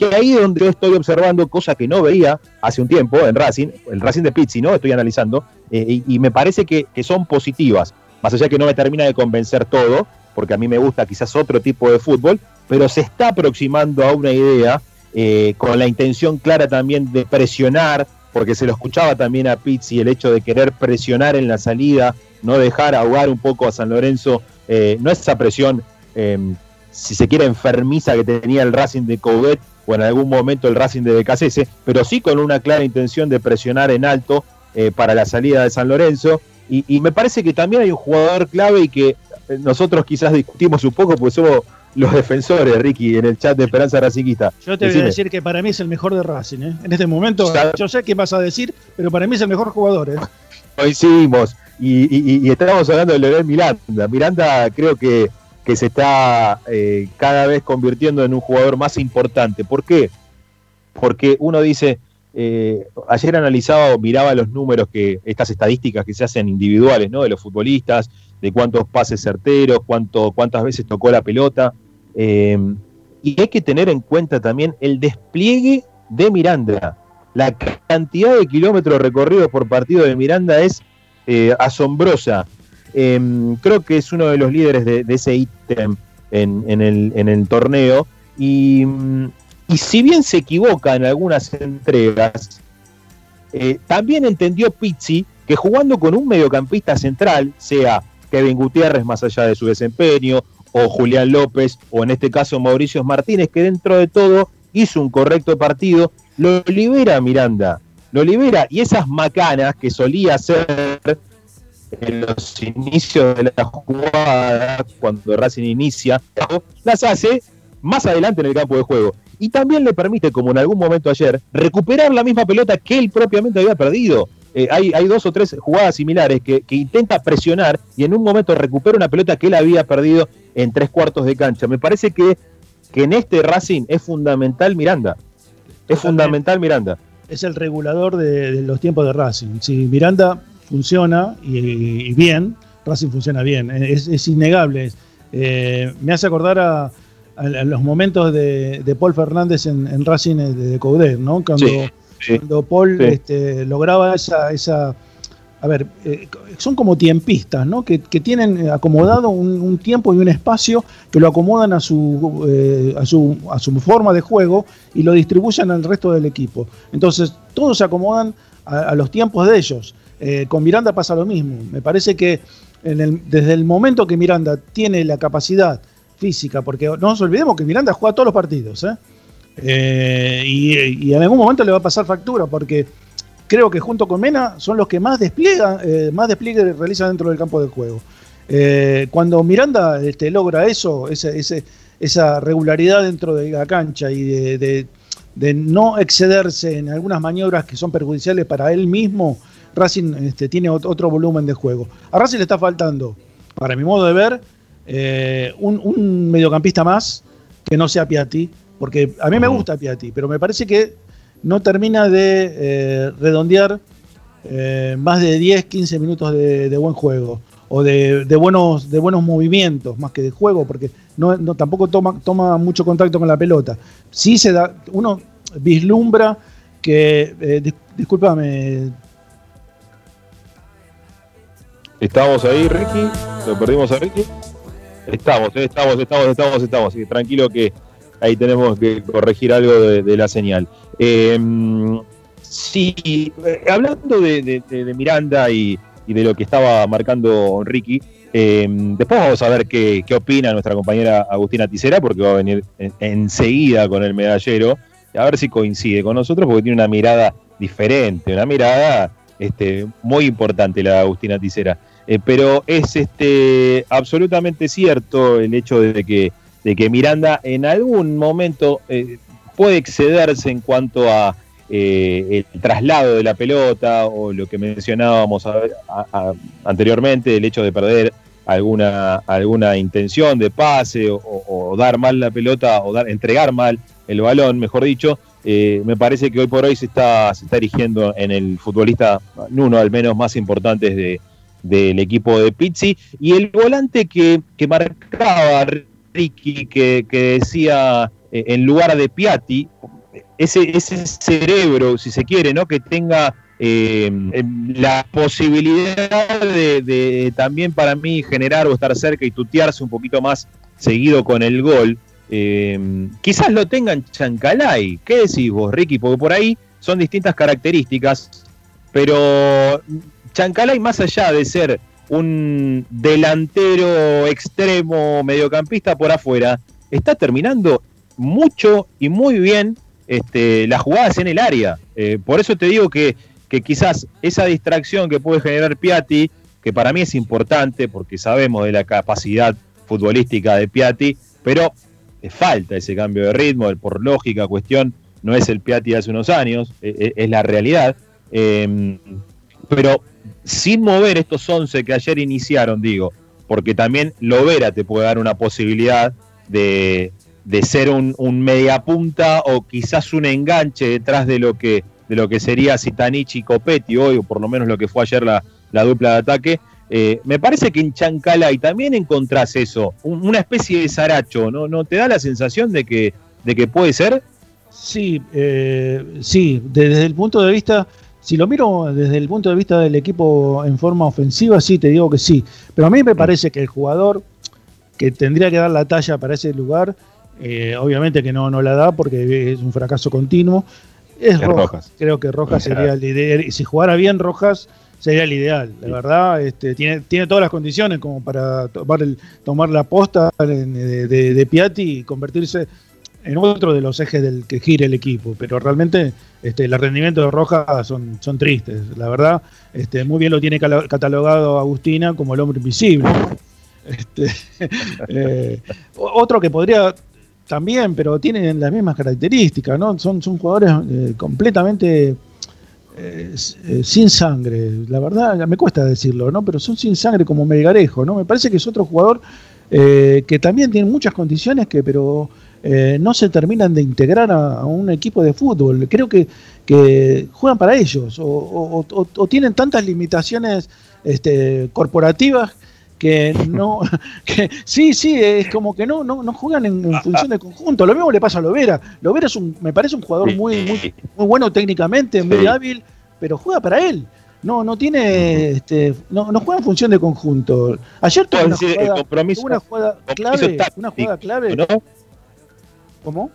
que ahí es donde yo estoy observando cosas que no veía hace un tiempo en Racing, el Racing de Pizzi, ¿no? Estoy analizando, eh, y, me parece que, que son positivas, más allá que no me termina de convencer todo, porque a mí me gusta quizás otro tipo de fútbol, pero se está aproximando a una idea eh, con la intención clara también de presionar, porque se lo escuchaba también a Pizzi el hecho de querer presionar en la salida, no dejar ahogar un poco a San Lorenzo, eh, no esa presión, si se quiere, enfermiza que tenía el Racing de Coudet o en algún momento el Racing de BKC, pero sí con una clara intención de presionar en alto eh, para la salida de San Lorenzo. Y, y me parece que también hay un jugador clave y que eh, nosotros quizás discutimos un poco, porque somos los defensores, Ricky, en el chat de Esperanza Racinguista. Yo te voy a Decime. decir que para mí es el mejor de Racing. ¿eh? En este momento, yo sé qué vas a decir, pero para mí es el mejor jugador. ¿eh? coincidimos y, y- y estábamos hablando de Leonel Miranda. Miranda creo que, que se está eh, cada vez convirtiendo en un jugador más importante. ¿Por qué? Porque uno dice, eh, ayer analizaba miraba los números que, estas estadísticas que se hacen individuales, ¿no? De los futbolistas, de cuántos pases certeros, cuánto, cuántas veces tocó la pelota. eh, y hay que tener en cuenta también el despliegue de Miranda. La cantidad de kilómetros recorridos por partido de Miranda es asombrosa. Em, creo que es uno de los líderes de, ese ítem en, el, torneo. Y, y si bien se equivoca en algunas entregas, eh, también entendió Pizzi que jugando con un mediocampista central, sea Kevin Gutiérrez más allá de su desempeño, o Julián López, o en este caso Mauricio Martínez, que dentro de todo hizo un correcto partido, lo libera Miranda, lo libera, y esas macanas que solía hacer en los inicios de la jugada, cuando Racing inicia, las hace más adelante en el campo de juego. Y también le permite, como en algún momento ayer, recuperar la misma pelota que él propiamente había perdido. Eh, hay, hay, dos o tres jugadas similares que, intenta presionar y en un momento recupera una pelota que él había perdido en tres cuartos de cancha. Me parece que, que en este Racing es fundamental Miranda. Es fundamental Miranda. Es el regulador de, los tiempos de Racing. Si Miranda funciona y, bien, Racing funciona bien. Es, innegable. Eh, me hace acordar a, los momentos de, Paul Fernández en, Racing de, de Coudet, ¿no? Cuando cuando Paul este, lograba esa, esa a ver, eh, son como tiempistas, ¿no? Que, tienen acomodado un, tiempo y un espacio que lo acomodan a su, eh, a su, a su forma de juego y lo distribuyen al resto del equipo. Entonces, todos se acomodan a, los tiempos de ellos. Eh, con Miranda pasa lo mismo. Me parece que desde el momento que Miranda tiene la capacidad física, porque no nos olvidemos que Miranda juega todos los partidos, ¿eh? Eh, y, en algún momento le va a pasar factura, porque creo que junto con Mena son los que más despliegan, eh, más despliegue realizan dentro del campo de juego. Cuando Miranda este, logra eso, esa regularidad dentro de la cancha y de, no excederse en algunas maniobras que son perjudiciales para él mismo, Racing este, tiene otro volumen de juego. A Racing le está faltando, para mi modo de ver, un, un mediocampista más que no sea Piatti, porque a mí me gusta Piatti, pero me parece que no termina de eh, redondear eh, más de 10, 15 minutos de, buen juego o de, buenos, de buenos movimientos más que de juego, porque no, tampoco toma, toma mucho contacto con la pelota. Sí se da, uno vislumbra que, eh, discúlpame. ¿Estamos ahí, Ricky? ¿Lo perdimos a Ricky? Estamos, estamos, estamos, estamos, estamos. tranquilo que ahí tenemos que corregir algo de, la señal. Em, sí, eh, hablando de, Miranda y, de lo que estaba marcando Ricky, em, después vamos a ver qué, opina nuestra compañera Agustina Ticera, porque va a venir enseguida con el medallero, a ver si coincide con nosotros, porque tiene una mirada diferente, una mirada este, muy importante la Agustina Ticera. Eh, pero es este, absolutamente cierto el hecho de que de que Miranda en algún momento eh, puede excederse en cuanto a eh, el traslado de la pelota o lo que mencionábamos anteriormente, el hecho de perder alguna, alguna intención de pase o, dar mal la pelota o dar, entregar mal el balón, mejor dicho. Eh, me parece que hoy por hoy se está, se está erigiendo en el futbolista, uno al menos más importante de, del equipo de Pizzi, y el volante que, que marcaba Ricky que, decía eh, en lugar de Piatti, ese, ese cerebro, si se quiere, ¿no? Que tenga eh, em, la posibilidad de, también para mí generar o estar cerca y tutearse un poquito más seguido con el gol. Eh, quizás lo tengan Chancalay. ¿Qué decís vos, Ricky? Porque por ahí son distintas características, pero Chancalay, más allá de ser un delantero extremo mediocampista por afuera, está terminando mucho y muy bien este, las jugadas en el área. Eh, por eso te digo que, que, quizás esa distracción que puede generar Piatti, que para mí es importante porque sabemos de la capacidad futbolística de Piatti, pero falta ese cambio de ritmo, por lógica cuestión, no es el Piatti de hace unos años, e, e, es, la realidad. Eh, pero sin mover estos 11 que ayer iniciaron, digo, porque también Lovera te puede dar una posibilidad de, ser un, un mediapunta o quizás un enganche detrás de lo que, de lo que sería Sitanich y Copetti hoy, o por lo menos lo que fue ayer la, dupla de ataque. Eh, me parece que en Chancalay también encontrás eso, una especie de zaracho, ¿no? ¿No te da la sensación de que, de que puede ser? Sí, eh, sí, desde el punto de vista si lo miro desde el punto de vista del equipo en forma ofensiva, sí, te digo que sí. Pero a mí me parece que el jugador que tendría que dar la talla para ese lugar, eh, obviamente que no, no la da porque es un fracaso continuo, es Rojas. Creo que Rojas sería el líder. Y si jugara bien Rojas, sería el ideal. La verdad, este, tiene, tiene todas las condiciones como para tomar, el, tomar la posta de, de, de Piatti y convertirse en otro de los ejes del que gire el equipo, pero realmente este, los rendimientos de Roja son, son tristes. La verdad, este, muy bien lo tiene catalogado Agustina como el hombre invisible. Este, (laughs) eh, otro que podría también, pero tienen las mismas características, ¿no? Son, son jugadores eh, completamente eh, sin sangre. La verdad, me cuesta decirlo, ¿no? Pero son sin sangre como Melgarejo, ¿no? Me parece que es otro jugador que también tiene muchas condiciones que, pero eh, no se terminan de integrar a, a un equipo de fútbol. Creo que, que juegan para ellos o, o- o- o tienen tantas limitaciones este, corporativas que no (laughs) que sí sí es como que no no, no juegan en, en función de conjunto lo mismo le pasa a Lovera Lovera es un me parece un jugador muy muy, muy bueno técnicamente muy Sí. hábil pero juega para él no no tiene este no, no juega en función de conjunto ayer tuvo Puedo una jugada, una jugada clave una jugada clave ¿no? ¿Cómo?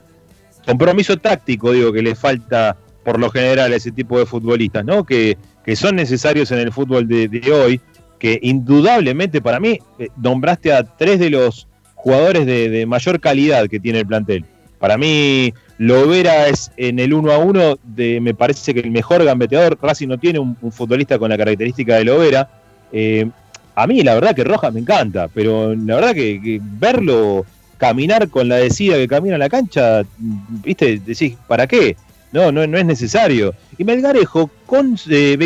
compromiso táctico, digo, que le falta por lo general a ese tipo de futbolistas, ¿no? Que, que son necesarios en el fútbol de, hoy, que indudablemente para mí eh, nombraste a tres de los jugadores de, mayor calidad que tiene el plantel. Para mí, Lovera es en el uno a uno, de, me parece que el mejor gambeteador. Racing no tiene un, futbolista con la característica de Lovera. Eh, a mí, la verdad, que Rojas me encanta, pero la verdad que verlo caminar con la decida que camina la cancha, viste, decís, ¿para qué? No, no, no es necesario. Y Melgarejo con eh,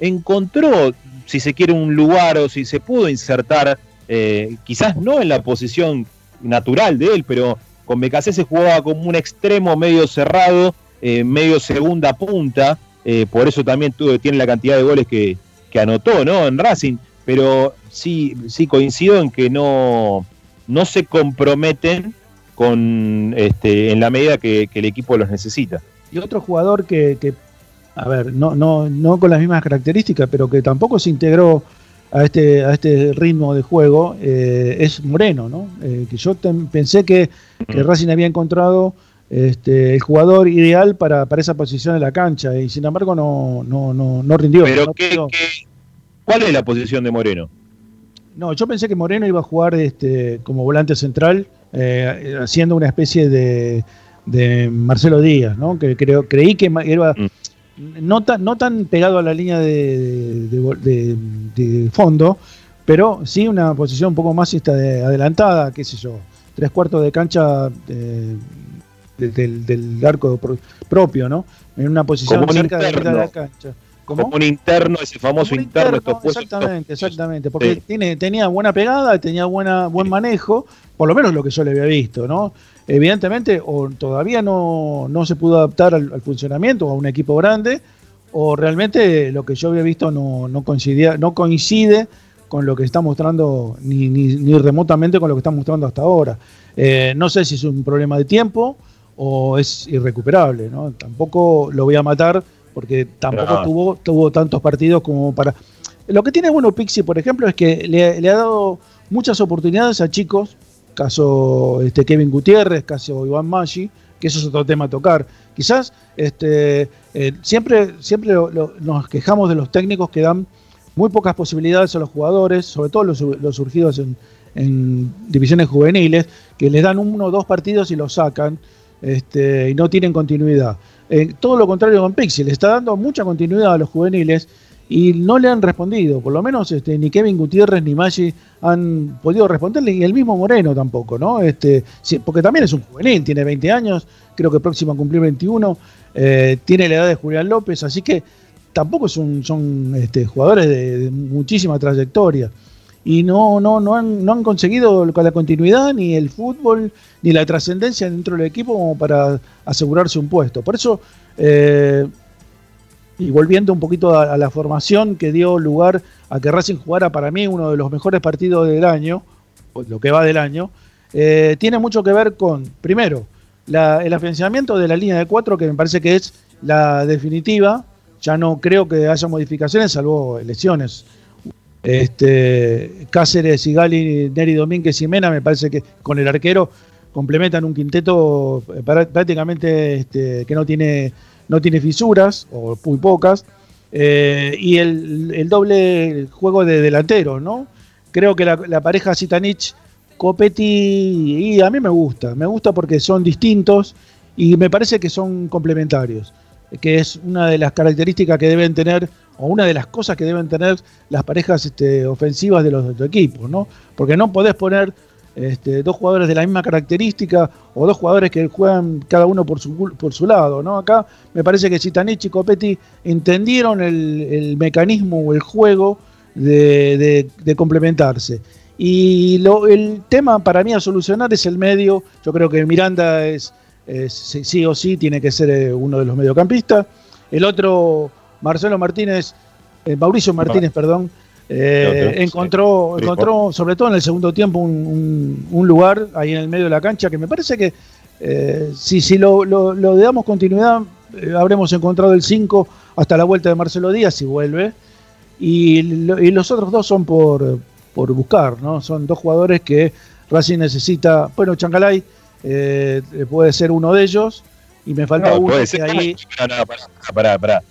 encontró, si se quiere, un lugar o si se pudo insertar, eh, quizás no en la posición natural de él, pero con BKCS jugaba como un extremo medio cerrado, eh, medio segunda punta, eh, por eso también tuvo, tiene la cantidad de goles que, que anotó, ¿no? En Racing, pero sí, sí coincido en que no, no se comprometen con este, en la medida que, que el equipo los necesita. Y otro jugador que, que, a ver, no, no, no con las mismas características, pero que tampoco se integró a este, a este ritmo de juego, eh, es Moreno, ¿no? Eh, que yo pensé que, que Racing había encontrado este, el jugador ideal para, para esa posición en la cancha, y sin embargo no, no, no, no rindió. Pero no ¿qué- rindió. qué- ¿cuál es la posición de Moreno? No, yo pensé que Moreno iba a jugar este, como volante central, eh, haciendo una especie de, de Marcelo Díaz, ¿no? Que creo, creí que iba no tan, no tan pegado a la línea de, de- de- de fondo, pero sí una posición un poco más esta de- adelantada, qué sé yo, tres cuartos de cancha eh, de- del, del arco pro- propio, ¿no? En una posición cerca de la mitad de la interno. Como un interno, ese famoso interno, estos puestos. Exactamente, exactamente. Porque Sí. tiene, tenía buena pegada, tenía buena, buen manejo, por lo menos lo que yo le había visto, ¿no? Evidentemente, o todavía no, no se pudo adaptar al, al funcionamiento a un equipo grande, o realmente lo que yo había visto no, no coincidía, no coincide con lo que está mostrando, ni, ni, ni remotamente con lo que está mostrando hasta ahora. Eh, no sé si es un problema de tiempo o es irrecuperable, ¿no? Tampoco lo voy a matar porque tampoco tuvo, tuvo tantos partidos como para... Lo que tiene bueno Pixie, por ejemplo, es que le, le ha dado muchas oportunidades a chicos, caso este, Kevin Gutiérrez, caso Iván Maggi, que eso es otro tema a tocar. Quizás este, eh, siempre, siempre lo- lo- nos quejamos de los técnicos que dan muy pocas posibilidades a los jugadores, sobre todo los, los surgidos en, en divisiones juveniles, que les dan uno o dos partidos y los sacan este, y no tienen continuidad. Eh, todo lo contrario con Pixie, le está dando mucha continuidad a los juveniles y no le han respondido, por lo menos este, ni Kevin Gutiérrez ni Maggi han podido responderle, y el mismo Moreno tampoco, ¿no? Este, porque también es un juvenil, tiene 20 años, creo que próximo a cumplir 21, eh, tiene la edad de Julián López, así que tampoco son este, jugadores de muchísima trayectoria. Y no, no, no, han, no han conseguido con la continuidad, ni el fútbol, ni la trascendencia dentro del equipo como para asegurarse un puesto. Por eso, eh, y volviendo un poquito a, la formación que dio lugar a que Racing jugara para mí uno de los mejores partidos del año, lo que va del año, eh, tiene mucho que ver con, primero, la- el afianzamiento de la línea de cuatro, que me parece que es la definitiva. Ya no creo que haya modificaciones, salvo lesiones. Este, Cáceres, Sigali, Neri Domínguez y Mena, me parece que con el arquero complementan un quinteto eh, prá- prácticamente este, que no tiene, no tiene fisuras, o muy pocas. eh, y el, el doble juego de delantero, ¿no? Creo que la, la pareja Zitanich Copetti y a mí me gusta, me gusta porque son distintos y me parece que son complementarios, que es una de las características que deben tener o una de las cosas que deben tener las parejas este, ofensivas de los, de los equipos, ¿no? Porque no podés poner este, dos jugadores de la misma característica o dos jugadores que juegan cada uno por su, por su lado, ¿no? Acá me parece que Zitanich y Copetti entendieron el, mecanismo o el juego de, complementarse. Y el tema para mí a solucionar es el medio. Yo creo que Miranda es, sí o sí tiene que ser eh, uno de los mediocampistas. El otro, Marcelo Martínez, eh, Mauricio Martínez, perdón, eh, encontró, encontró sobre todo en el segundo tiempo, un, un- un lugar ahí en el medio de la cancha que me parece que eh, si, si lo, lo- lo damos continuidad, habremos encontrado el 5 hasta la vuelta de Marcelo Díaz si vuelve. Y, lo- y los otros dos son por, por buscar, ¿no? Son dos jugadores que Racing necesita. Bueno, Chancalay eh, puede ser uno de ellos. Y me falta No, uno puede que ser. ahí. No, (laughs) no, pará, pará, pará.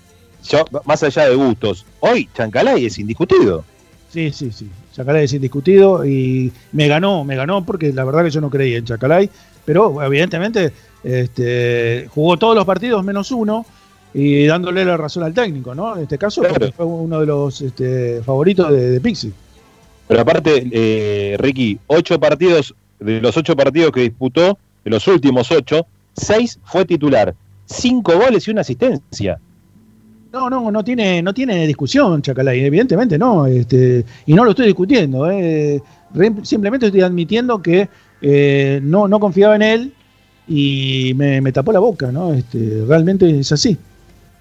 Yo, más allá de gustos, hoy Chancalay es indiscutido. Sí, sí, sí. Chancalay es indiscutido y me ganó, me ganó porque la verdad que yo no creía en Chancalay, pero evidentemente este, jugó todos los partidos menos uno y dándole la razón al técnico, ¿no? En este caso porque fue uno de los este, favoritos de, de Pixie. Pero aparte, eh, Ricky, ocho partidos, de los ocho partidos que disputó, de los últimos ocho, seis fue titular. Cinco goles y una asistencia. No, no, no tiene, no tiene discusión, Chacalay, evidentemente no, este, y no lo estoy discutiendo, eh, simplemente estoy admitiendo que eh, no, no confiaba en él y me, me tapó la boca, ¿no? Este, realmente es así.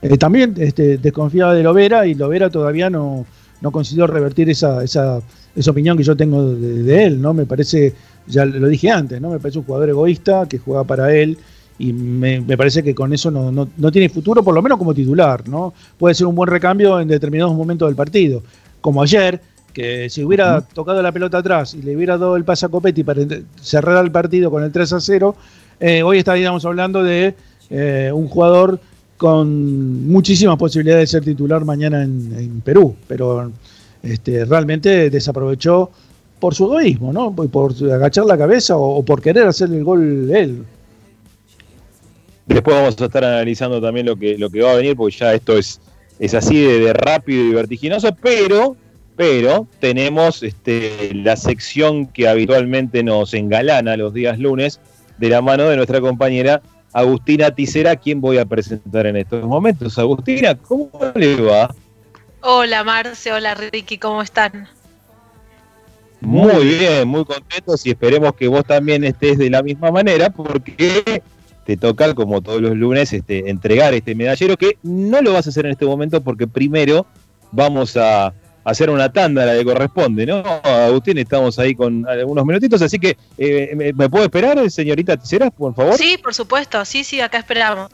Eh, también este, desconfiaba de Lovera y Lovera todavía no, no consiguió revertir esa, esa, esa opinión que yo tengo de, de él, ¿no? Me parece, ya lo dije antes, ¿no? Me parece un jugador egoísta que juega para él y me, me parece que con eso no, no, no tiene futuro, por lo menos como titular, ¿no? Puede ser un buen recambio en determinados momentos del partido, como ayer, que si hubiera tocado la pelota atrás y le hubiera dado el pase a Copetti para cerrar el partido con el 3 a 0, eh, hoy estaríamos hablando de eh, un jugador con muchísimas posibilidades de ser titular mañana en, en Perú, pero este, realmente desaprovechó por su egoísmo, ¿no? Por, por agachar la cabeza o, o por querer hacer el gol él. Después vamos a estar analizando también lo que, lo que va a venir, porque ya esto es, es así de, de rápido y vertiginoso, pero, pero tenemos este, la sección que habitualmente nos engalana los días lunes, de la mano de nuestra compañera Agustina Ticera, a quien voy a presentar en estos momentos. Agustina, ¿cómo le va? Hola Marce, hola Ricky, ¿cómo están? Muy bien, muy contentos y esperemos que vos también estés de la misma manera porque te toca, como todos los lunes, este, entregar este medallero que no lo vas a hacer en este momento porque primero vamos a hacer una tanda, la que corresponde, ¿no? Agustín, estamos ahí con algunos minutitos, así que eh, ¿me, me puedo esperar, señorita Ticeras, por favor? Sí, por supuesto, sí, sí, acá esperamos.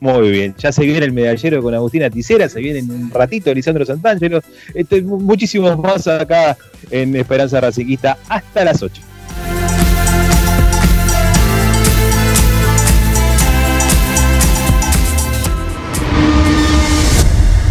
Muy bien, ya se viene el medallero con Agustina Ticera, se viene en un ratito Lisandro Santangelo, este, mu- muchísimos más acá en Esperanza Raciquista hasta las 8.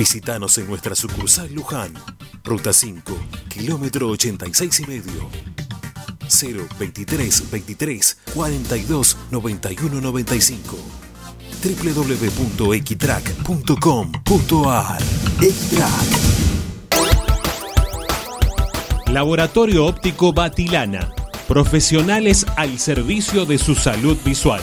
Visítanos en nuestra sucursal Luján, Ruta 5, kilómetro 86 y medio. 023 23 42 91 95 www.equitrack.com.ar Equitrack Laboratorio Óptico Batilana. Profesionales al servicio de su salud visual.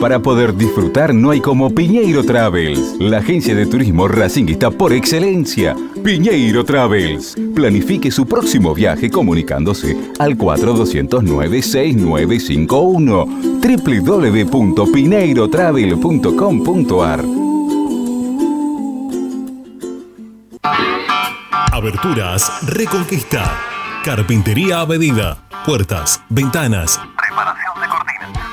Para poder disfrutar no hay como Piñeiro Travels, la agencia de turismo racinguista por excelencia. Piñeiro Travels. Planifique su próximo viaje comunicándose al 4209-6951 www.pineirotravel.com.ar Aberturas Reconquista. Carpintería a medida. Puertas, ventanas. Preparación.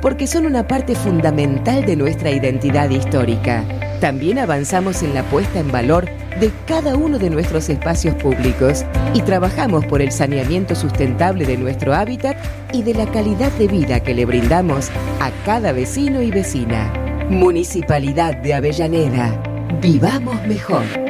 porque son una parte fundamental de nuestra identidad histórica. También avanzamos en la puesta en valor de cada uno de nuestros espacios públicos y trabajamos por el saneamiento sustentable de nuestro hábitat y de la calidad de vida que le brindamos a cada vecino y vecina. Municipalidad de Avellaneda. Vivamos mejor.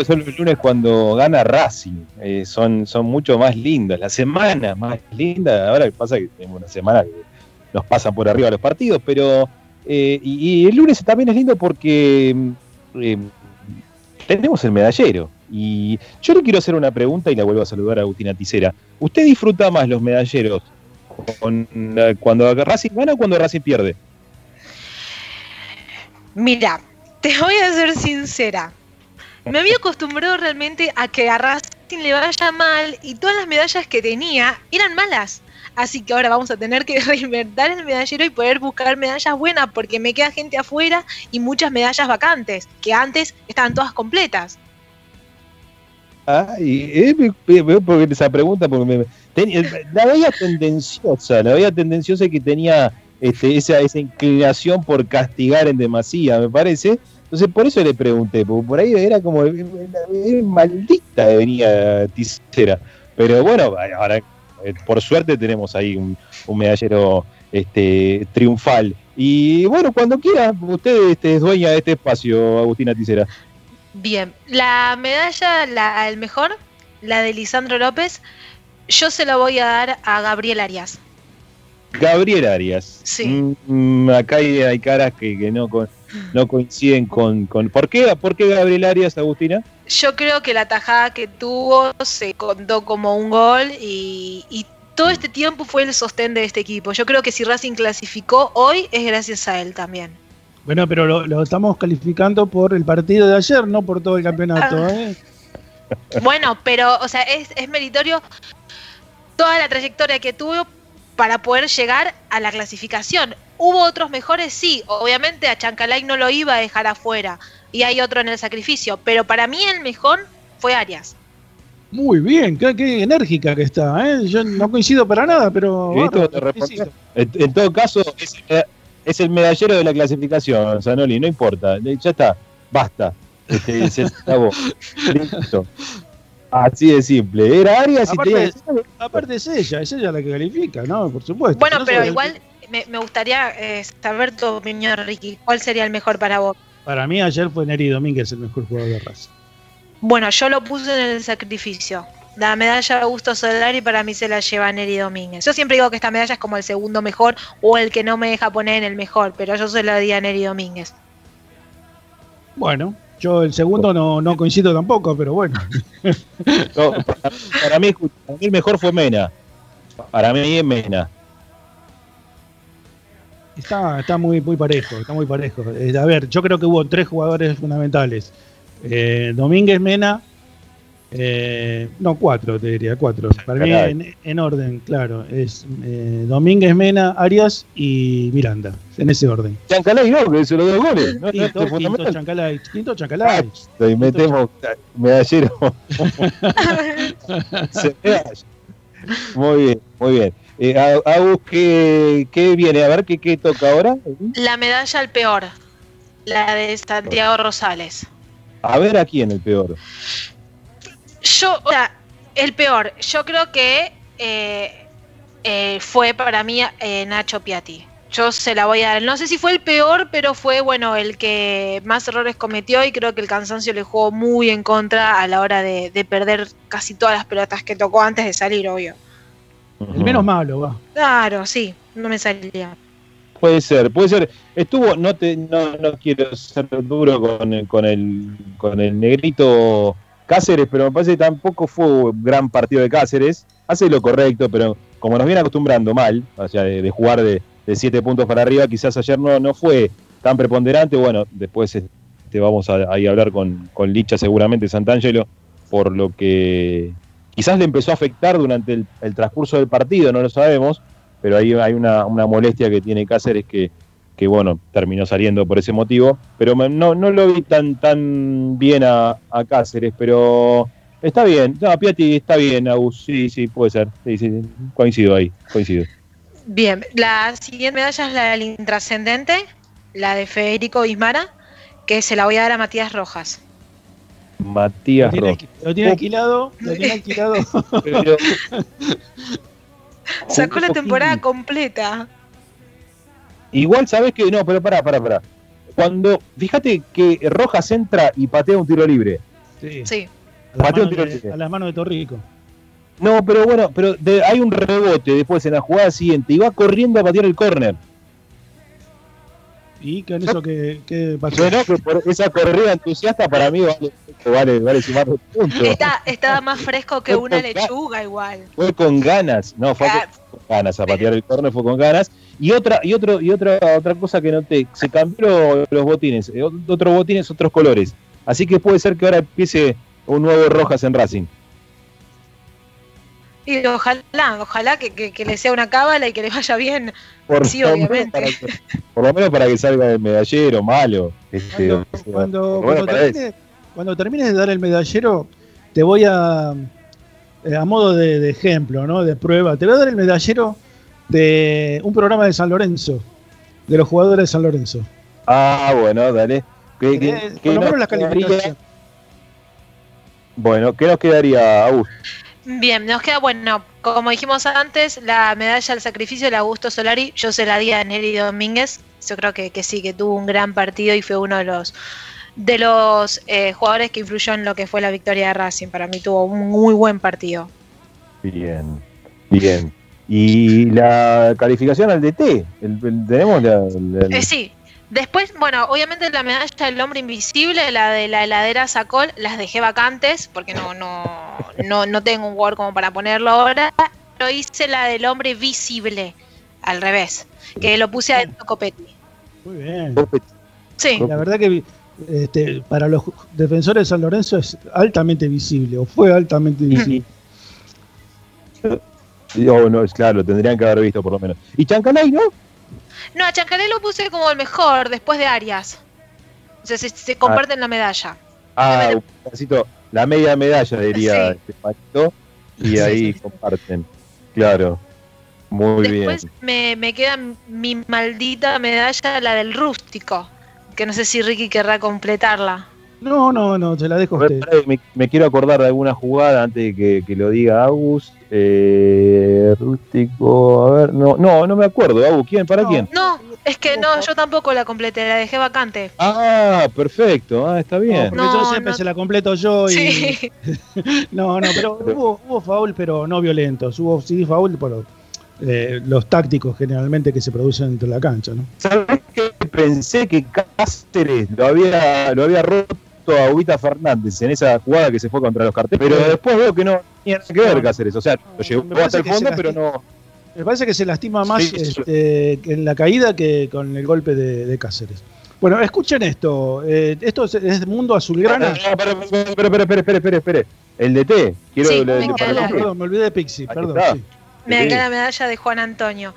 Que son los lunes cuando gana Racing. Eh, son, son mucho más lindos. La semana más linda. Ahora que pasa que tenemos una semana que nos pasan por arriba los partidos, pero. eh, y, el lunes también es lindo porque mm, eh, tenemos el medallero. Y yo le quiero hacer una pregunta y la vuelvo a saludar a Agustina Ticera. ¿Usted disfruta más los medalleros cuando Racing gana o cuando Racing pierde? Mira, Te voy a ser sincera. Me había acostumbrado realmente a que a Racing le vaya mal y todas las medallas que tenía eran malas. Así que ahora vamos a tener que (laughs) reinventar el medallero y poder buscar medallas buenas porque me queda gente afuera y muchas medallas vacantes, que antes estaban todas completas. Ah, y eh, me- me- porque esa pregunta porque me- tenía- la veía tendenciosa, la veía tendenciosa y que tenía este, esa, esa inclinación por castigar en demasía, me parece. Entonces por eso le pregunté, porque por ahí era como maldita venía Tisera. Pero bueno, ahora eh, por suerte tenemos ahí un, un medallero este, triunfal. Y bueno, cuando quiera, usted este, es dueña de este espacio, Agustina Tisera. Bien, la medalla, la, el mejor, la de Lisandro López, yo se la voy a dar a Gabriel Arias. Gabriel Arias. Sí. Mm, acá hay, hay caras que, que no, co- no coinciden con, con. ¿Por qué? ¿Por qué Gabriel Arias, Agustina? Yo creo que la tajada que tuvo se contó como un gol y, y todo este tiempo fue el sostén de este equipo. Yo creo que si Racing clasificó hoy es gracias a él también. Bueno, pero lo, lo estamos calificando por el partido de ayer, no por todo el campeonato. ¿eh? Bueno, pero, o sea, es, es meritorio toda la trayectoria que tuvo para poder llegar a la clasificación. ¿Hubo otros mejores? Sí, obviamente a Chancalay no lo iba a dejar afuera y hay otro en el sacrificio, pero para mí el mejor fue Arias. Muy bien, qué, qué enérgica que está. ¿eh? Yo no coincido para nada, pero. Felicito. En, en todo caso, es, el- es el medallero de la clasificación, Zanoli, no importa. Ya está, basta. Este, se acabó. (laughs) Listo. Así de simple. Era Arias y tenía- aparte es ella, es ella la que califica, ¿no? Por supuesto. Bueno, No pero igual me, me gustaría eh, saber tu opinión, Ricky. ¿Cuál sería el mejor para vos? Para mí ayer fue Neri Domínguez el mejor jugador de raza. Bueno, yo lo puse en el sacrificio. La medalla de Augusto Solari para mí se la lleva Neri Domínguez. Yo siempre digo que esta medalla es como el segundo mejor o el que no me deja poner en el mejor, pero yo se la di a Neri Domínguez. Bueno, yo el segundo no, no coincido tampoco, pero bueno. (laughs) No, para, para mí, para mí el mejor fue Mena. Para mí es Mena. Está, está muy, muy parejo, está muy parejo. Eh, a ver, yo creo que hubo tres jugadores fundamentales. Eh, Domínguez Mena, eh, no, cuatro, te diría, cuatro. Para mí Caray. en, en orden, claro. Es eh, Domínguez, Mena, Arias y Miranda, en ese orden. Chancalay no, que hizo los dos goles. No, no, Quinto, es quinto fundamental. Chancalay, quinto Chancalay. Y metemos medallero. (laughs) Se. Muy bien, muy bien. Eh, A- Agus, ¿qué, qué viene? A ver, ¿qué, qué toca ahora? La medalla al peor, la de Santiago Rosales. A ver a quién el peor. Yo, o sea, el peor, yo creo que eh, eh, fue para mí eh, Nacho Piatti. Yo se la voy a dar. No sé si fue el peor, pero fue, bueno, el que más errores cometió y creo que el cansancio le jugó muy en contra a la hora de, de perder casi todas las pelotas que tocó antes de salir, obvio. El menos malo, va. Claro, sí, no me salía. Puede ser, puede ser. Estuvo, no te, no, no quiero ser duro con, el- con el con el negrito Cáceres, pero me parece que tampoco fue un gran partido de Cáceres. Hace lo correcto, pero como nos viene acostumbrando mal, o sea, de, jugar de, siete puntos para arriba, quizás ayer no, no fue tan preponderante. Bueno, después este, vamos a, ahí a hablar con, con Licha seguramente, Santangelo, por lo que quizás le empezó a afectar durante el, el transcurso del partido, no lo sabemos, pero ahí hay una, una molestia que tiene Cáceres que, que, bueno, terminó saliendo por ese motivo, pero me- no, no lo vi tan, tan bien a, a Cáceres, pero está bien, no, Piatti está bien, Agus, sí, sí, puede ser, sí, sí, coincido ahí, coincido. Bien, la siguiente medalla es la del intrascendente, la de Federico Bismara, que se la voy a dar a Matías Rojas. Matías Lo tiene, Rojas. lo tiene alquilado, lo tiene alquilado. (laughs) Pero- Sacó la temporada completa. Igual sabes que, no, pero pará, pará, pará. Cuando, fíjate que Rojas entra y patea un tiro libre. Sí. Sí. A las Patea un manos tiro de, libre. a las manos de Torrico. No, pero bueno, pero de- hay un rebote después en la jugada siguiente y va corriendo a patear el córner. ¿Y con eso qué, qué pasó? Bueno, que por esa corrida entusiasta para mí vale, vale, vale sumar puntos. Está, estaba más fresco que una lechuga igual. Fue con ganas, no, fue Ah. con ganas a patear el córner, fue con ganas. Y otra, y otro, y otra, otra cosa que noté, se cambió los botines, eh, otros botines, otros colores. Así que puede ser que ahora empiece un nuevo Rojas en Racing. Y ojalá, ojalá que, que- que le sea una cábala y que le vaya bien. Por, sí, lo menos obviamente. para que- por lo menos para que salga el medallero malo. Este, o sea, Cuando, cuando termine- cuando termines de dar el medallero, te voy a, eh, a modo de, de ejemplo, ¿no? de prueba, te voy a dar el medallero de un programa de San Lorenzo, de los jugadores de San Lorenzo. Ah, bueno, dale. ¿Qué- qué- Eh, qué por lo nos menos la quedaría? calificación. Bueno, ¿qué nos quedaría, Agus? Bien, nos queda, bueno, como dijimos antes, la medalla al sacrificio de Augusto Solari, yo se la di a Neri Domínguez. Yo creo que, que sí, que tuvo un gran partido y fue uno de los de los eh, jugadores que influyó en lo que fue la victoria de Racing. Para mí tuvo un muy buen partido. Bien, bien. ¿Y la calificación al DT? El, el- ¿Tenemos la, la- Eh, sí. Después, bueno, obviamente la medalla del hombre invisible, la de la heladera Sacol, las dejé vacantes porque no, no, no, no tengo un Word como para ponerlo ahora. Pero hice la del hombre visible, al revés, que lo puse a Copetti. Muy bien. Sí. La verdad que este, para los defensores de San Lorenzo es altamente visible, o fue altamente visible. Oh, no, es claro, tendrían que haber visto por lo menos. ¿Y Chancalay, no? No, a Chancalé lo puse como el mejor después de Arias. O sea, se, se comparten la medalla. Ah, un pedacito, la media medalla diría Sí. este y ahí comparten. Claro, muy Después bien. me, me queda mi maldita medalla, la del rústico. Que no sé si Ricky querrá completarla. No, no, no, se la dejo a A ver, usted. pará, me, me quiero acordar de alguna jugada antes de que, que lo diga Agus. Eh, rústico, a ver, no, no, no me acuerdo, Agus, ¿quién? ¿Para quién? No, es que no, yo tampoco la completé, la dejé vacante. Ah, perfecto, ah, está bien. Porque yo siempre se la completo yo y. Sí. (laughs) no, no, pero hubo, hubo foul, pero no violentos. Hubo sí foul por eh, los tácticos generalmente que se producen dentro de la cancha, ¿no? ¿Sabés qué? Pensé que Cáceres lo había, lo había roto a Ubita Fernández en esa jugada que se fue contra los carteles, pero después veo que no tenía nada que ver Cáceres, o sea, lo llevó hasta el fondo, pero no... Me parece que se lastima más Sí, este, en la caída que con el golpe de, de Cáceres. Bueno, escuchen esto. eh, esto es, es Mundo Azulgrana. No, espera, espera, espera, espera, espera, espera, espera. El DT, quiero Sí, le- me para la- Perdón, me olvidé de Pixie, Ahí perdón. sí. Me queda la medalla de Juan Antonio.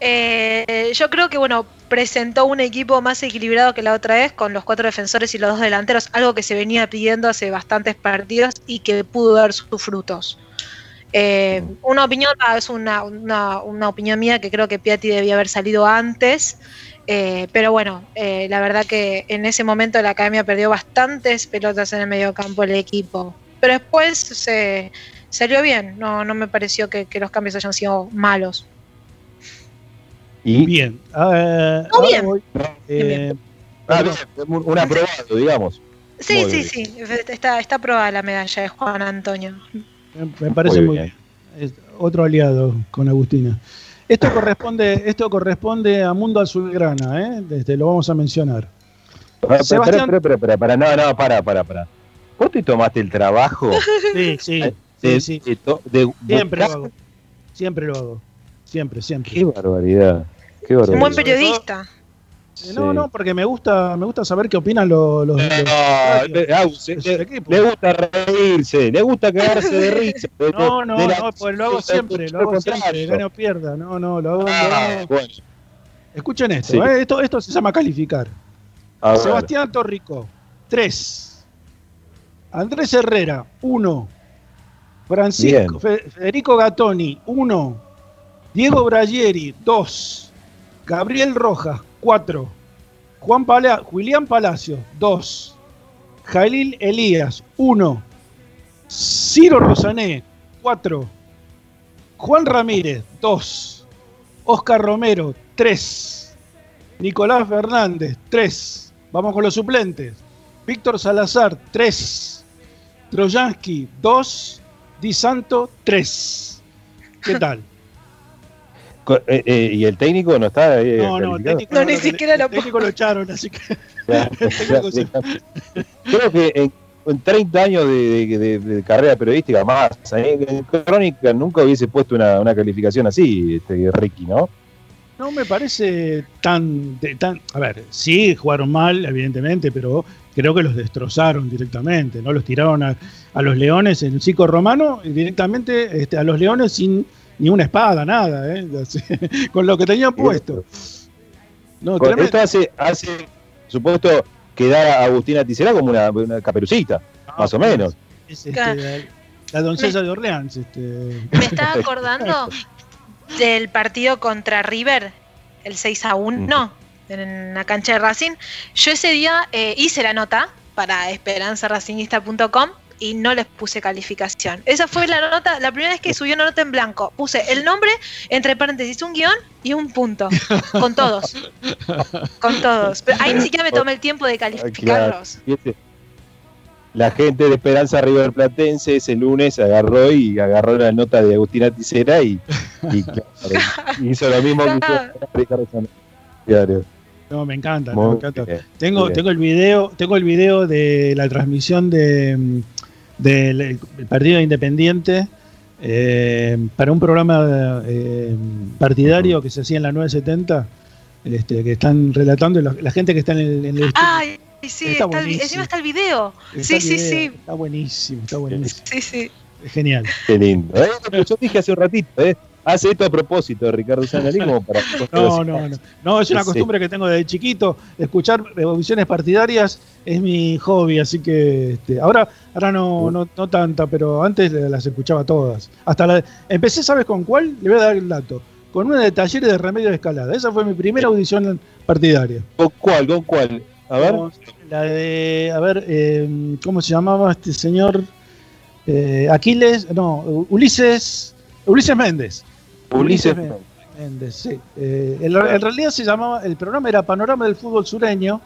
Eh, yo creo que, bueno, presentó un equipo más equilibrado que la otra vez, con los cuatro defensores y los dos delanteros, algo que se venía pidiendo hace bastantes partidos y que pudo dar sus frutos. Eh, una opinión, ah, es una, una- una opinión mía que creo que Piatti debía haber salido antes, eh, pero bueno, eh, la verdad que en ese momento la academia perdió bastantes pelotas en el medio campo el equipo, pero después se salió bien, no, no me pareció que, que los cambios hayan sido malos. Y, Bien. eh, No, ahora bien. voy, eh, bien, un aprobado, digamos. Sí, Muy sí, bien. sí, está, está aprobada la medalla de Juan Antonio. me, me parece Muy muy bien. bien. Es otro aliado con Agustina. Esto corresponde, esto corresponde a Mundo Azulgrana, ¿eh? Este, lo vamos a mencionar. Espera, Sebastián- espera, espera, espera, para, no, no, para, para, para. ¿Vos te tomaste el trabajo (laughs) Sí, sí, de, sí, sí. de to- de Siempre lo hago. Siempre lo hago. Siempre, siempre. Qué barbaridad, qué Un barbaridad. buen periodista. Eh, No, no, porque me gusta, me gusta saber qué opinan los, los- los- No, le, de sus le- equipos. le gusta reírse, le gusta cagarse de risa. (laughs) de- No, no, de la- no, pues lo hago (laughs) siempre, lo hago siempre, gane o pierda. No, no, lo hago. Ah, bueno, Escuchen esto, Sí. ¿eh? esto, esto se llama calificar. a ver. Sebastián Torrico, 3. Andrés Herrera, 1. Francisco, Fe- Federico Gattoni, 1. Diego Bragieri, 2. Gabriel Rojas, 4. Juan Pala- Julián Palacio, 2. Jalil Elías, 1. Ciro Rosané, 4. Juan Ramírez, 2. Oscar Romero, 3. Nicolás Fernández, 3. Vamos con los suplentes. Víctor Salazar, 3. Trojansky, 2. Di Santo, 3. ¿Qué (laughs) tal? Eh, eh, ¿Y el técnico no está eh, No, no, el técnico, No, ni lo- siquiera lo el técnico lo echaron, así que. (laughs) Ya, (laughs) técnico ya, ya. Creo que en, en 30 años de, de- de- de carrera periodística más, ¿eh? en Crónica nunca hubiese puesto una, una calificación así, este, Ricky, ¿no? no me parece tan, tan. A ver, sí, jugaron mal, evidentemente, pero creo que los destrozaron directamente, ¿no? Los tiraron a, a los leones en el Cico Romano directamente este, a los leones sin ni una espada, nada, ¿eh? (laughs) Con lo que tenían puesto. No, Con- tremendo. esto hace, hace, por supuesto, quedar a Agustina Ticera como una, una caperucita, más o menos. Es, este, la, la doncella de Orleans. Este, Me estaba (laughs) acordando del partido contra River, el 6 a 1, en la cancha de Racing. Yo ese día eh, hice la nota para esperanzaracinguista.com y no les puse calificación. Esa fue la nota, la primera vez que subí una nota en blanco. Puse el nombre, entre paréntesis, un guion y un punto. Con todos. Con todos. Pero ahí ni siquiera me tomé el tiempo de calificarlos. ¿viste? La gente de Esperanza River Platense ese lunes agarró y agarró la nota de Agustina Ticera y, y claro, (laughs) hizo lo mismo que Ricardo. No, me encanta, me encanta. bien, Tengo, bien. tengo el video, tengo el video de la transmisión de mm, del el partido de Independiente eh, para un programa eh, partidario que se hacía en la 970, este, que están relatando y la, la gente que está en el, en el Ay, sí, Está está el vi- buenísimo. encima está el video. está Sí, el sí, video, sí. Está buenísimo, está buenísimo. Sí, sí. Es genial. Qué lindo. Eh, yo dije hace un ratito, ¿eh? Hace esto a propósito, Ricardo como para. (laughs) No, no, no. No, es una costumbre que tengo desde chiquito. Escuchar revoluciones partidarias es mi hobby, así que este, ahora, ahora no, no, no tanta, pero antes las escuchaba todas. Hasta la, empecé, ¿sabes con cuál? Le voy a dar el dato. Con una de talleres de remedio de escalada. Esa fue mi primera audición partidaria. ¿Con cuál? ¿Con cuál? A ver. La de, a ver, eh, ¿cómo se llamaba este señor? Eh, Aquiles, no, Ulises, Ulises Méndez. Ulises Méndez, sí. Eh, en, realidad se llamaba, el programa era Panorama del Fútbol Sureño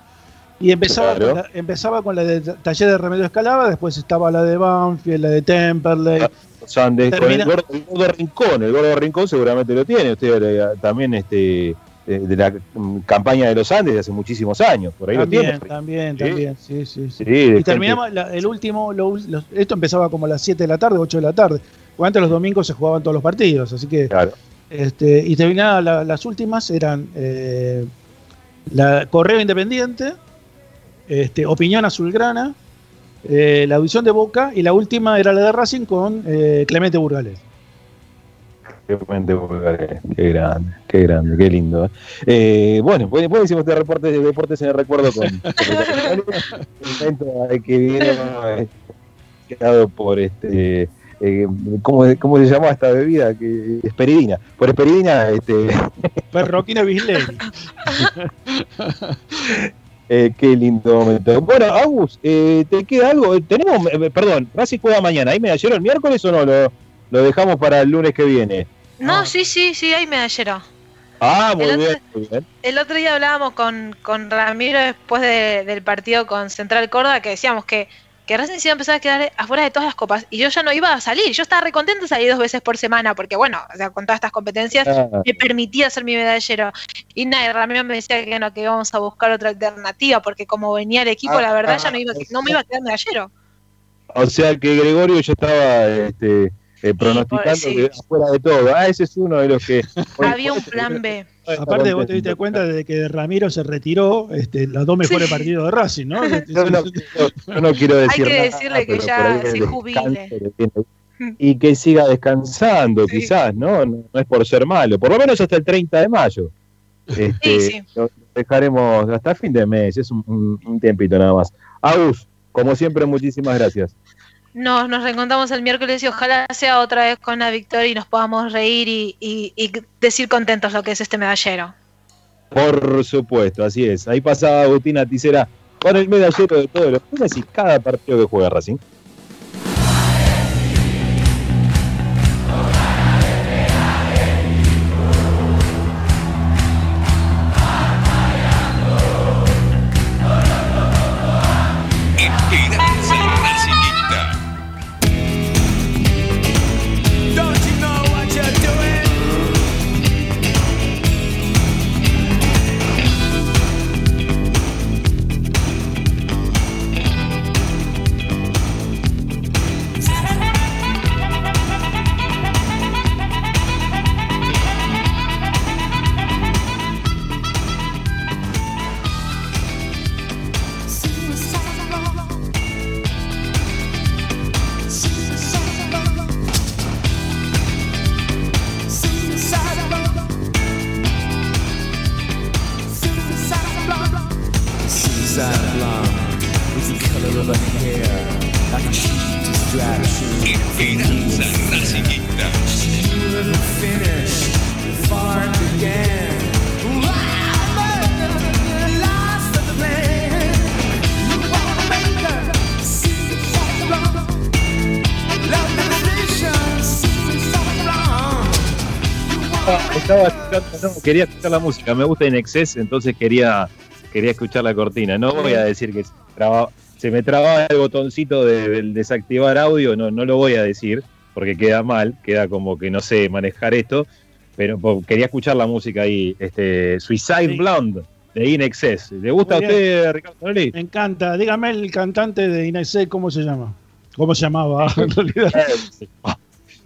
y empezaba, Claro. con la, empezaba con la de Taller de Remedio Escalada, después estaba la de Banfield, la de Temperley. Los Andes, con el Termina- gordo, el gordo Rincón, el gordo Rincón seguramente lo tiene, usted eh, también este de, de la mm, campaña de los Andes de hace muchísimos años, por ahí lo También, tiene. también, Sí. también, sí, sí. sí. Y terminamos la- el último, lo esto empezaba como a las 7 de la tarde, 8 de la tarde. Porque antes los domingos se jugaban todos los partidos, así que. Este, y terminaba la- las últimas eran eh, la Correo Independiente, este, Opinión Azulgrana, eh, la audición de Boca y la última era la de Racing con eh, Clemente Burgales. Qué mente vulgar, qué grande, qué grande, qué lindo. Eh, bueno, hicimos este reporte de deportes en el recuerdo con (laughs) el momento que viene quedado por este eh, ¿cómo, ¿cómo se llama esta bebida? Que, esperidina. Por esperidina, este, (laughs) Perroquina Bisley. (laughs) eh, qué lindo momento. Bueno, Agus, eh, ¿te queda algo? Tenemos, eh, perdón, Racing juega mañana. ¿Ahí me ayer el miércoles o no? Lo, lo dejamos para el lunes que viene. No, sí, sí, sí, ahí medallero. Ah, muy El bien, muy bien. El otro día hablábamos con, con Ramiro después de- del partido con Central Córdoba que decíamos que, que Racing se iba a empezar a quedar afuera de todas las copas y yo ya no iba a salir. Yo estaba recontenta de salir dos veces por semana porque, bueno, o sea, con todas estas competencias Ah. me permitía ser mi medallero. Y nada, Ramiro me decía que no, que íbamos a buscar otra alternativa porque como venía el equipo, Ah, la verdad ah, ya no, iba, no me iba a quedar medallero. O sea que Gregorio ya estaba este, eh, pronosticando sí. que fuera de todo. Ah, ese es uno de los que. (laughs) Había un plan B. Aparte, vos te diste cuenta de que Ramiro se retiró este, los dos mejores partidos de Racing, ¿no? (laughs) Yo no, yo no quiero Hay decir que nada, decirle que ya se jubile. Y que siga descansando, quizás, ¿no? ¿no? no es por ser malo. Por lo menos hasta el 30 de mayo. Este, Sí, sí. Lo dejaremos hasta fin de mes, es un, un- un tiempito nada más. Agus, como siempre, muchísimas gracias. Nos, nos reencontramos el miércoles y ojalá sea otra vez con la victoria y nos podamos reír y, y- y decir contentos lo que es este medallero. Por supuesto, así es. Ahí pasaba Agustina Ticera con el medallero de todos los lunes y cada partido que juega Racing. La música, me gusta en exceso, entonces quería, quería escuchar la cortina. No voy a decir que se, traba- se me trababa el botoncito de- desactivar audio, no, no lo voy a decir, porque queda mal, queda como que no sé manejar esto, pero quería escuchar la música ahí, este Suicide Blonde de In Excess. ¿Le gusta a usted, Ricardo Tonelli? Me encanta. Dígame el cantante de Inés ¿cómo se llama? ¿Cómo se llamaba (laughs) en realidad?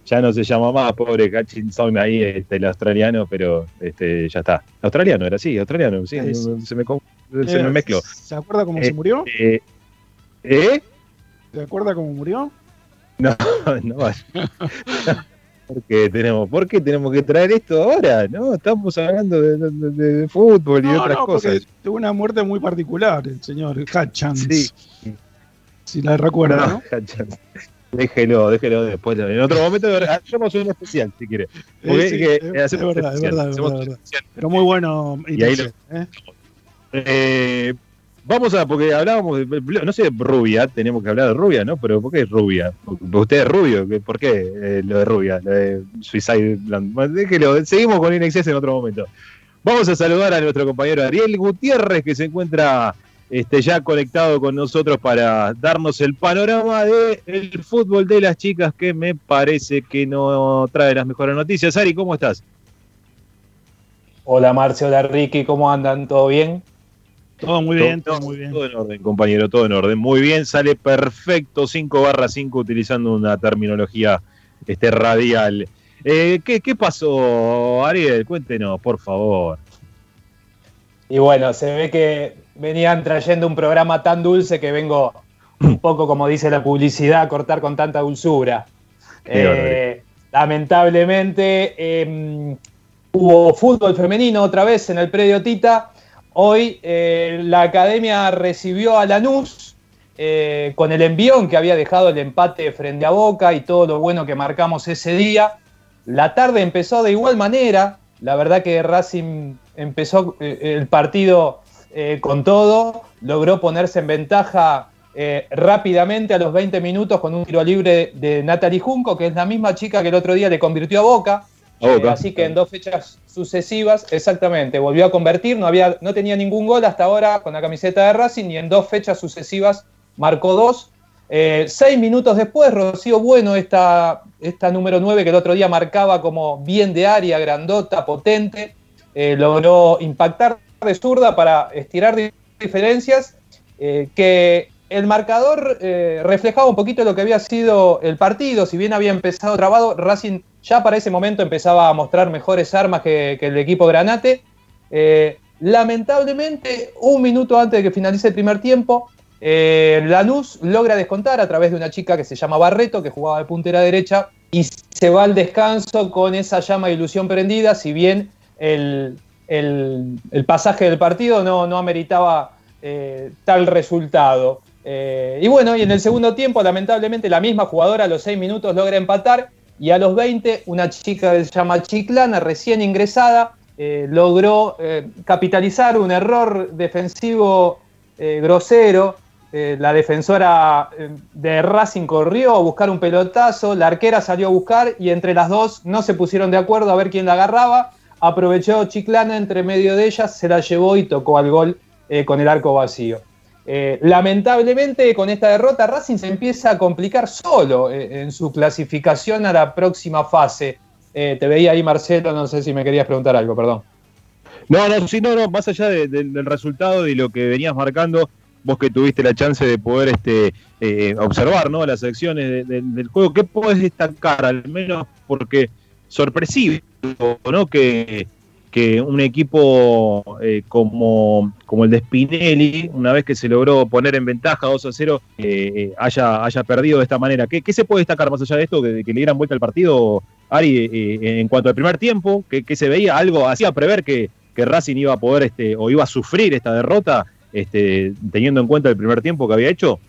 Ya no se llama más, pobre Hutchinson ahí, este, el australiano, pero este, ya está. Australiano era, sí, australiano, sí, no- se me, se me Eh, mezcló. ¿Se acuerda cómo se Eh, murió? eh, ¿Eh? ¿Se acuerda cómo murió? No, (laughs) no vaya. (laughs) ¿Por qué tenemos, por qué tenemos que traer esto ahora? No, estamos hablando de, de- de- de fútbol y No, otras no, cosas. tuvo una muerte muy particular, el señor Hutchins. Sí. Si la recuerda, ¿no? Hutchins. Déjelo, déjelo después. En otro momento hacemos un especial, si quiere. Porque sí, que- es- es hacemos verdad, es especial, verdad, es hacemos verdad, es verdad. Pero muy bueno. Y ahí lo- ¿eh? Eh, vamos a, porque hablábamos de, no sé, rubia, tenemos que hablar de rubia, ¿no? Pero ¿por qué rubia? Usted es rubio, ¿qué- ¿por qué eh, lo de rubia? Lo de Suicide. Bueno, déjelo, seguimos con Inexcess en otro momento. Vamos a saludar a nuestro compañero Ariel Gutiérrez, que se encuentra este, ya conectado con nosotros para darnos el panorama del fútbol de las chicas, que me parece que no trae las mejores noticias. Ari, ¿cómo estás? Hola Marcio, hola Ricky, ¿cómo andan? ¿Todo bien? Todo muy bien, todo muy bien. Todo en orden, compañero, todo en orden. Muy bien, sale perfecto 5 barra 5 utilizando una terminología este, radial. Eh, ¿qué, qué pasó, Ariel? Cuéntenos, por favor. Y bueno, se ve que venían trayendo un programa tan dulce que vengo un (clears throat) poco, como dice la publicidad, a cortar con tanta dulzura. Eh, lamentablemente eh, hubo fútbol femenino otra vez en el predio Tita. Hoy eh, la academia recibió a Lanús eh, con el envión que había dejado el empate frente a Boca y todo lo bueno que marcamos ese día. La tarde empezó de igual manera. La verdad que Racing empezó el partido eh, con todo, logró ponerse en ventaja eh, rápidamente a los 20 minutos con un tiro libre de Natalie Junco, que es la misma chica que el otro día le convirtió a Boca. Eh, así que en dos fechas sucesivas, exactamente, volvió a convertir, no, había, no tenía ningún gol hasta ahora con la camiseta de Racing y en dos fechas sucesivas marcó dos. Eh, seis minutos después, Rocío Bueno, esta, esta número 9 que el otro día marcaba como bien de área, grandota, potente, eh, logró impactar de zurda para estirar di- diferencias, eh, que el marcador eh, reflejaba un poquito lo que había sido el partido, si bien había empezado trabado, Racing ya para ese momento empezaba a mostrar mejores armas que, el equipo Granate. Eh, lamentablemente, un minuto antes de que finalice el primer tiempo, Lanús logra descontar a través de una chica que se llama Barreto, que jugaba de puntera derecha, y se va al descanso con esa llama de ilusión prendida, si bien el, el- pasaje del partido no, ameritaba eh, tal resultado. Eh, y bueno, y en el segundo tiempo, lamentablemente, la misma jugadora a los seis minutos logra empatar, y a los 20, una chica que se llama Chiclana, recién ingresada, eh, logró capitalizar un error defensivo grosero. La defensora de Racing corrió a buscar un pelotazo, la arquera salió a buscar y entre las dos no se pusieron de acuerdo a ver quién la agarraba. Aprovechó Chiclana entre medio de ellas, se la llevó y tocó al gol eh, con el arco vacío. Eh, lamentablemente con esta derrota Racing se empieza a complicar solo eh, en su clasificación a la próxima fase. Te veía ahí Marcelo, no sé si me querías preguntar algo, perdón. No, no, sí, no, no, más allá de- de- del resultado y lo que venías marcando, vos que tuviste la chance de poder este, observar ¿no? las acciones de- de- del juego, ¿qué podés destacar? Al menos porque sorpresivo, ¿no? Que, que un equipo eh, como, como el de Spinelli, una vez que se logró poner en ventaja 2 a 0, eh, eh, haya, haya perdido de esta manera. ¿Qué, qué se puede destacar más allá de esto, que, que le dieran vuelta al partido, Ari, en cuanto al primer tiempo? que se veía? ¿Algo hacía prever que, que Racing iba a poder este, o iba a sufrir esta derrota? este, teniendo en cuenta el primer tiempo que había hecho?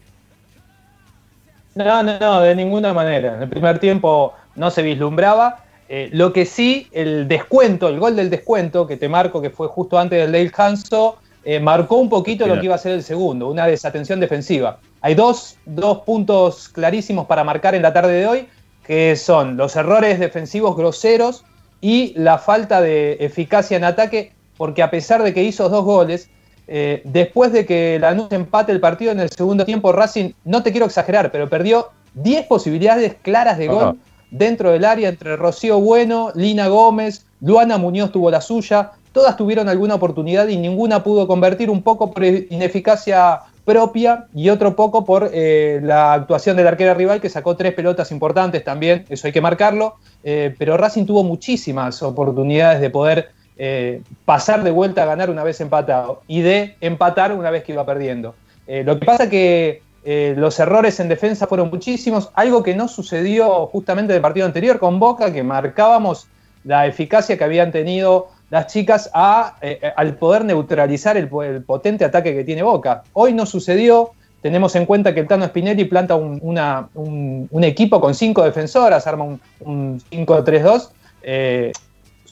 No, no, no, de ninguna manera. En el primer tiempo no se vislumbraba. Eh, lo que sí, el descuento, el gol del descuento que te marco, que fue justo antes del Dale Hanso, eh, marcó un poquito lo que iba a ser el segundo, una desatención defensiva. Hay dos, dos puntos clarísimos para marcar en la tarde de hoy, que son los errores defensivos groseros y la falta de eficacia en ataque, porque a pesar de que hizo dos goles, eh, después de que Lanús empate el partido en el segundo tiempo, Racing, no te quiero exagerar, pero perdió 10 posibilidades claras de gol. Dentro del área entre Rocío Bueno, Lina Gómez, Luana Muñoz tuvo la suya, todas tuvieron alguna oportunidad y ninguna pudo convertir un poco por ineficacia propia y otro poco por eh, la actuación del arquero rival que sacó tres pelotas importantes también, eso hay que marcarlo, eh, pero Racing tuvo muchísimas oportunidades de poder eh, pasar de vuelta a ganar una vez empatado y de empatar una vez que iba perdiendo. Lo que pasa que eh, los errores en defensa fueron muchísimos, algo que no sucedió justamente del partido anterior con Boca, que marcábamos la eficacia que habían tenido las chicas a, eh, al poder neutralizar el, po- el potente ataque que tiene Boca. Hoy no sucedió, tenemos en cuenta que el Tano Spinelli planta un, equipo con cinco defensoras, arma un, un 5-3-2, eh,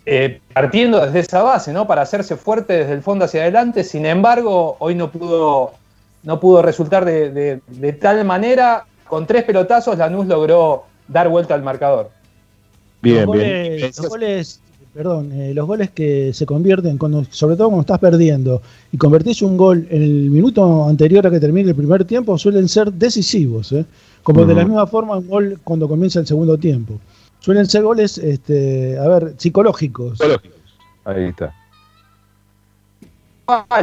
eh, partiendo desde esa base, ¿no? Para hacerse fuerte desde el fondo hacia adelante. Sin embargo, hoy no pudo, no pudo resultar de, de- de tal manera. Con tres pelotazos, Lanús logró dar vuelta al marcador. Bien, los bien. goles, los goles, perdón, eh, los goles que se convierten, cuando, sobre todo cuando estás perdiendo, y convertís un gol en el minuto anterior a que termine el primer tiempo, suelen ser decisivos. ¿eh? Como de la misma forma un gol cuando comienza el segundo tiempo. Suelen ser goles, este, a ver, psicológicos. Ahí está.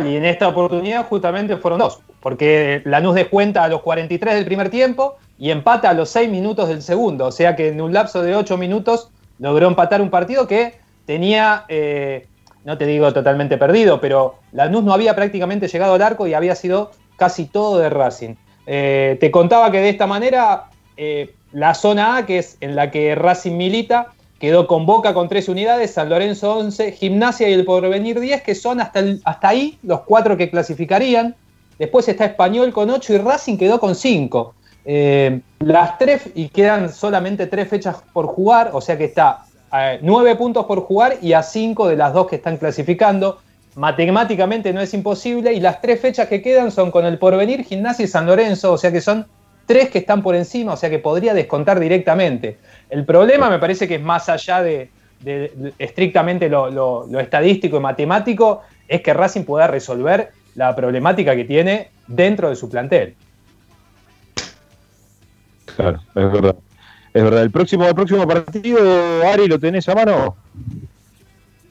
Y en esta oportunidad justamente fueron dos, porque Lanús descuenta a los 43 del primer tiempo y empata a los 6 minutos del segundo, o sea que en un lapso de 8 minutos logró empatar un partido que tenía, eh, no te digo totalmente perdido, pero Lanús no había prácticamente llegado al arco y había sido casi todo de Racing. Eh, te contaba que de esta manera eh, la zona A, que es en la que Racing milita, quedó con Boca con 3 unidades, San Lorenzo 11, Gimnasia y el Porvenir 10, que son hasta, hasta ahí los cuatro que clasificarían. Después está Español con 8 y Racing quedó con 5. Eh, las tres, y quedan solamente tres fechas por jugar, o sea que está a 9 puntos por jugar y a 5 de las dos que están clasificando. Matemáticamente no es imposible y las tres fechas que quedan son con el Porvenir, Gimnasia y San Lorenzo, o sea que son tres que están por encima, o sea que podría descontar directamente. El problema me parece que es más allá de, estrictamente lo estadístico y matemático, es que Racing pueda resolver la problemática que tiene dentro de su plantel. Claro, es verdad. Es verdad. El próximo, el próximo partido, Ari, ¿lo tenés a mano?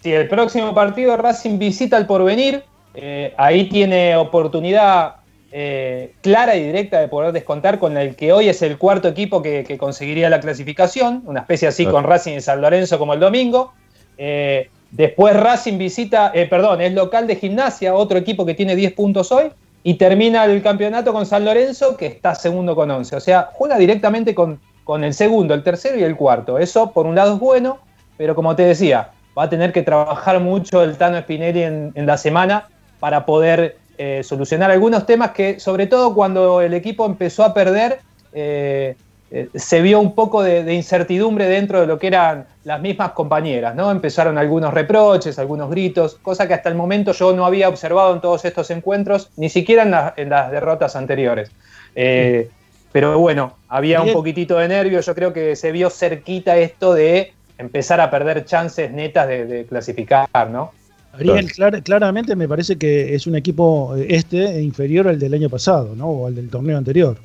Si el próximo partido Racing visita el porvenir, eh, ahí tiene oportunidad eh, clara y directa de poder descontar con el que hoy es el cuarto equipo que, que conseguiría la clasificación, una especie así Claro. con Racing y San Lorenzo como el domingo. Eh, después Racing visita, eh, perdón, es local de gimnasia, otro equipo que tiene 10 puntos hoy, y termina el campeonato con San Lorenzo, que está segundo con 11. O sea, juega directamente con, con el segundo, el tercero y el cuarto. Eso por un lado es bueno, pero como te decía, va a tener que trabajar mucho el Tano Spinelli en, la semana para poder eh, solucionar algunos temas que, sobre todo cuando el equipo empezó a perder, eh, eh, se vio un poco de, de incertidumbre dentro de lo que eran las mismas compañeras, ¿no? Empezaron algunos reproches, algunos gritos, cosa que hasta el momento yo no había observado en todos estos encuentros, ni siquiera en, la- en las derrotas anteriores. Eh, pero bueno, había un poquitito de nervio, yo creo que se vio cerquita esto de empezar a perder chances netas de, de clasificar, ¿no? Ariel, clar- claramente me parece que es un equipo eh, este inferior al del año pasado, ¿no? O al del torneo anterior.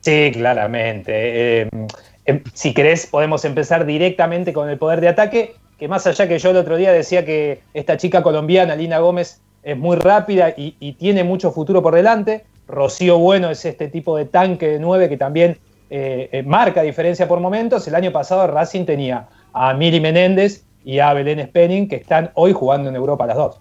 Sí, claramente. Eh, em, si querés, podemos empezar directamente con el poder de ataque, que más allá que yo el otro día decía que esta chica colombiana, Lina Gómez, es muy rápida y, tiene mucho futuro por delante. Rocío Bueno es este tipo de tanque de 9 que también eh, eh, marca diferencia por momentos. El año pasado Racing tenía a Miri Menéndez y a Belén Spenning, que están hoy jugando en Europa las dos.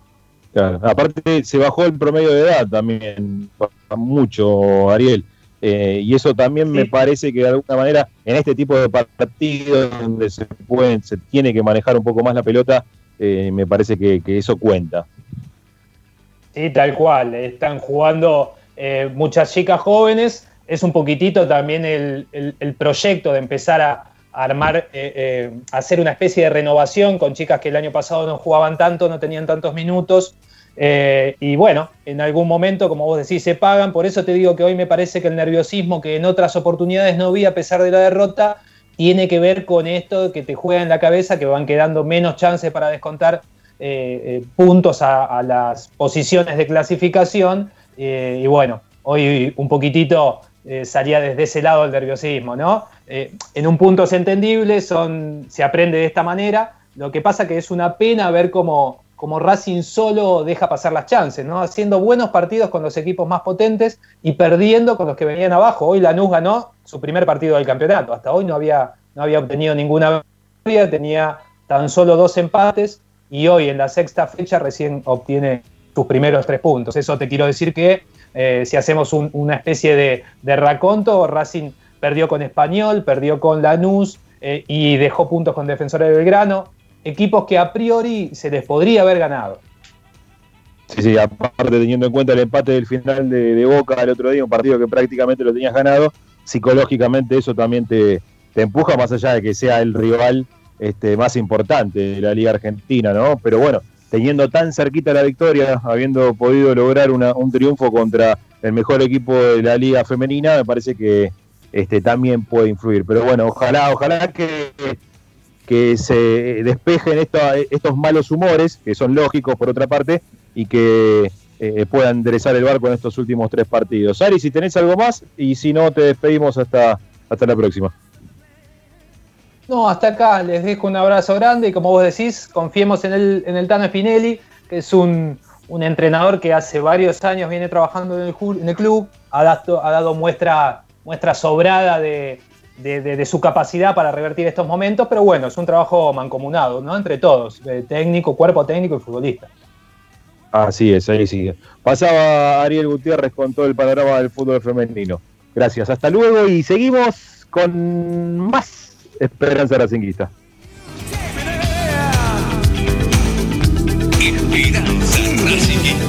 Claro. Aparte, se bajó el promedio de edad también mucho, Ariel. Eh, y eso también me parece que de alguna manera en este tipo de partidos donde se pueden, se tiene que manejar un poco más la pelota, eh, me parece que, que eso cuenta. Sí, tal cual. Están jugando eh, muchas chicas jóvenes. Es un poquitito también el, el- el proyecto de empezar a, a armar, hacer una especie de renovación con chicas que el año pasado no jugaban tanto, no tenían tantos minutos. Eh, y bueno, en algún momento, como vos decís, se pagan. Por eso te digo que hoy me parece que el nerviosismo que en otras oportunidades no vi a pesar de la derrota, tiene que ver con esto que te juega en la cabeza, que van quedando menos chances para descontar eh, eh, puntos a, a las posiciones de clasificación. y bueno, hoy un poquitito salía desde ese lado el nerviosismo, ¿no? En un punto es entendible, son, se aprende de esta manera. Lo que pasa que es una pena ver cómo, cómo Racing solo deja pasar las chances, ¿no? Haciendo buenos partidos con los equipos más potentes y perdiendo con los que venían abajo. Hoy Lanús ganó su primer partido del campeonato. Hasta hoy no había, no había obtenido ninguna victoria, tenía tan solo dos empates y hoy en la sexta fecha recién obtiene sus primeros tres puntos. Eso te quiero decir que eh, si hacemos un- una especie de, de raconto, Racing perdió con Español, perdió con Lanús eh, y dejó puntos con Defensor de Belgrano, equipos que a priori se les podría haber ganado. Sí, sí, aparte teniendo en cuenta el empate del final de, Boca el otro día, un partido que prácticamente lo tenías ganado, psicológicamente eso también te, te empuja más allá de que sea el rival este, más importante de la Liga Argentina, ¿no? Pero bueno, teniendo tan cerquita la victoria, habiendo podido lograr una- un triunfo contra el mejor equipo de la Liga Femenina, me parece que este, también puede influir. Pero bueno, ojalá, ojalá que, que se despejen estos malos humores, que son lógicos por otra parte, y que eh, puedan enderezar el barco en estos últimos tres partidos. Ari, si tenés algo más, y si no, te despedimos hasta, hasta la próxima. No, hasta acá les dejo un abrazo grande y como vos decís, confiemos en el, en el Tano Spinelli, que es un, un entrenador que hace varios años viene trabajando en el, club, ha dado, ha dado muestra, muestra sobrada de, de- de- de su capacidad para revertir estos momentos, pero bueno, es un trabajo mancomunado, ¿no? Entre todos, técnico, cuerpo técnico y futbolista. Así es, ahí sigue. Pasaba Ariel Gutiérrez con todo el panorama del fútbol femenino. Gracias, hasta luego y seguimos con más Esperanza Racinguista. Esperanza Racingista.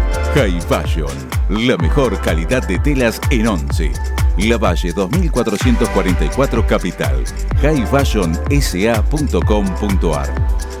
High Fashion, la mejor calidad de telas en Once. La Valle 2444 Capital. highfashionsa.com.ar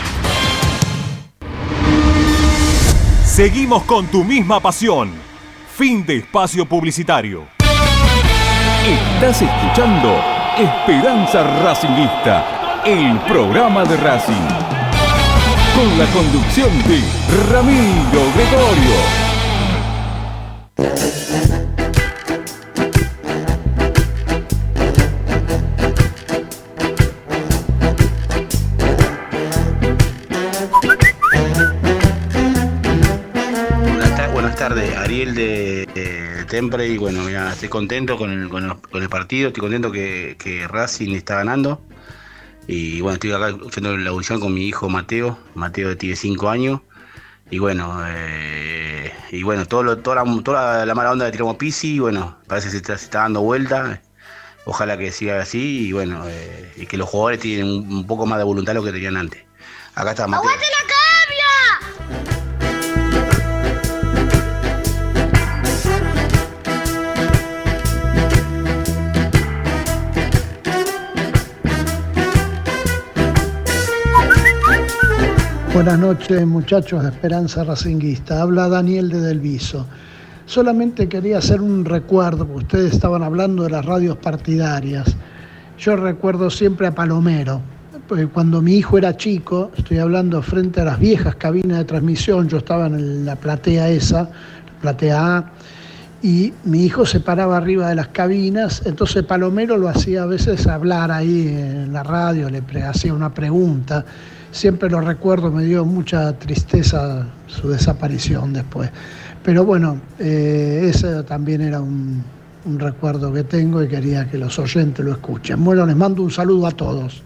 Seguimos con tu misma pasión. Fin de espacio publicitario. Estás escuchando Esperanza Racingista, el programa de Racing. Con la conducción de Ramiro Gregorio. Ariel de, de Tempre y bueno, mira, estoy contento con el, con el- partido, estoy contento que, que Racing está ganando y bueno, estoy acá haciendo la audición con mi hijo Mateo, Mateo tiene 5 años y bueno, eh, y bueno, todo lo- toda, la, toda la, la mala onda de Tiramo Pisi, bueno, parece que se está, dando vuelta, ojalá que siga así y bueno, eh, y que los jugadores tienen un, un poco más de voluntad de lo que tenían antes. Acá está Mateo. Buenas noches muchachos de Esperanza Racinguista. Habla Daniel de Delviso. Solamente quería hacer un recuerdo, porque ustedes estaban hablando de las radios partidarias. Yo recuerdo siempre a Palomero, porque cuando mi hijo era chico, estoy hablando frente a las viejas cabinas de transmisión, yo estaba en la platea esa, la platea A, y mi hijo se paraba arriba de las cabinas, entonces Palomero lo hacía a veces hablar ahí en la radio, le hacía una pregunta. Siempre lo recuerdo, me dio mucha tristeza su desaparición después. Pero bueno, eh, ese también era un, un recuerdo que tengo y quería que los oyentes lo escuchen. Bueno, les mando un saludo a todos.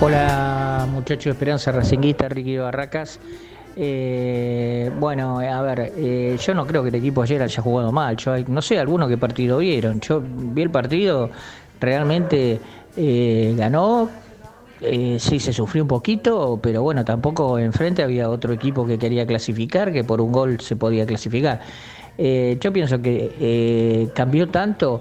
Hola muchachos de Esperanza Racinguista, Ricky Barracas. Eh, bueno, a ver, eh, yo no creo que el equipo ayer haya jugado mal. Yo no sé algunos qué partido vieron. Yo vi el partido, realmente eh, ganó. Sí, se sufrió un poquito, pero bueno, tampoco enfrente había otro equipo que quería clasificar, que por un gol se podía clasificar. Yo pienso que cambió tanto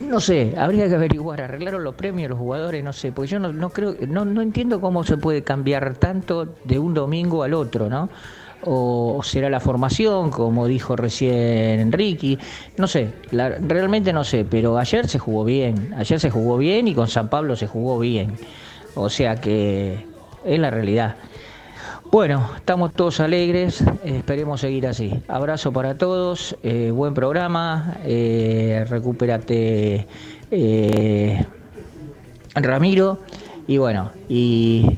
no sé, habría que averiguar, arreglaron los premios los jugadores, no sé, porque yo no, no creo, no, no entiendo cómo se puede cambiar tanto de un domingo al otro, ¿no? O será la formación, como dijo recién Enrique, no sé, la- realmente no sé, pero ayer se jugó bien, ayer se jugó bien y con San Pablo se jugó bien, o sea que es la realidad. Bueno, estamos todos alegres, esperemos seguir así. Abrazo para todos, eh, buen programa, eh, recupérate eh, Ramiro y bueno, y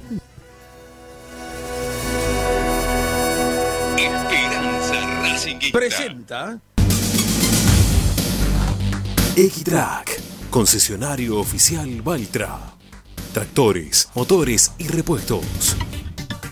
Esperanza Racinguista. Presenta Equitrack, concesionario oficial Valtra. Tractores, motores y repuestos.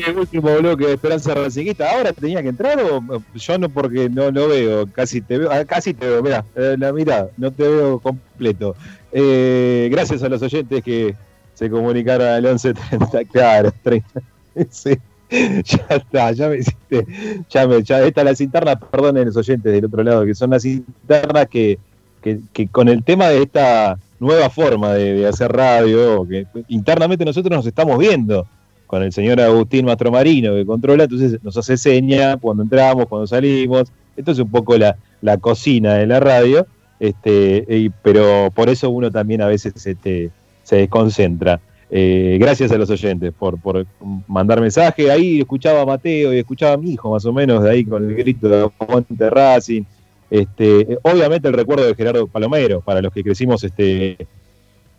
Bloque, último bloque de Esperanza Racinguista. ¿Ahora tenía que entrar o yo no porque no no veo? Casi te veo, ah, casi te veo, mirá, eh, la mirá, no te veo completo. Eh, gracias a los oyentes que se comunicaron al 1130, claro, 30. (laughs) Sí, ya está, ya me hiciste, ya me, ya, estas las internas, perdonen los oyentes del otro lado, que son las internas que, que, que con el tema de esta nueva forma de, de hacer radio, que internamente nosotros nos estamos viendo con el señor Agustín Mastromarino que controla, entonces nos hace seña cuando entramos, cuando salimos. Esto es un poco la, la cocina de la radio. este, pero por eso uno también a veces este, se desconcentra. Eh, gracias a los oyentes por, por mandar mensaje. Ahí escuchaba a Mateo y escuchaba a mi hijo, más o menos, de ahí con el grito de Monte Racing. Este, obviamente el recuerdo de Gerardo Palomero, para los que crecimos este,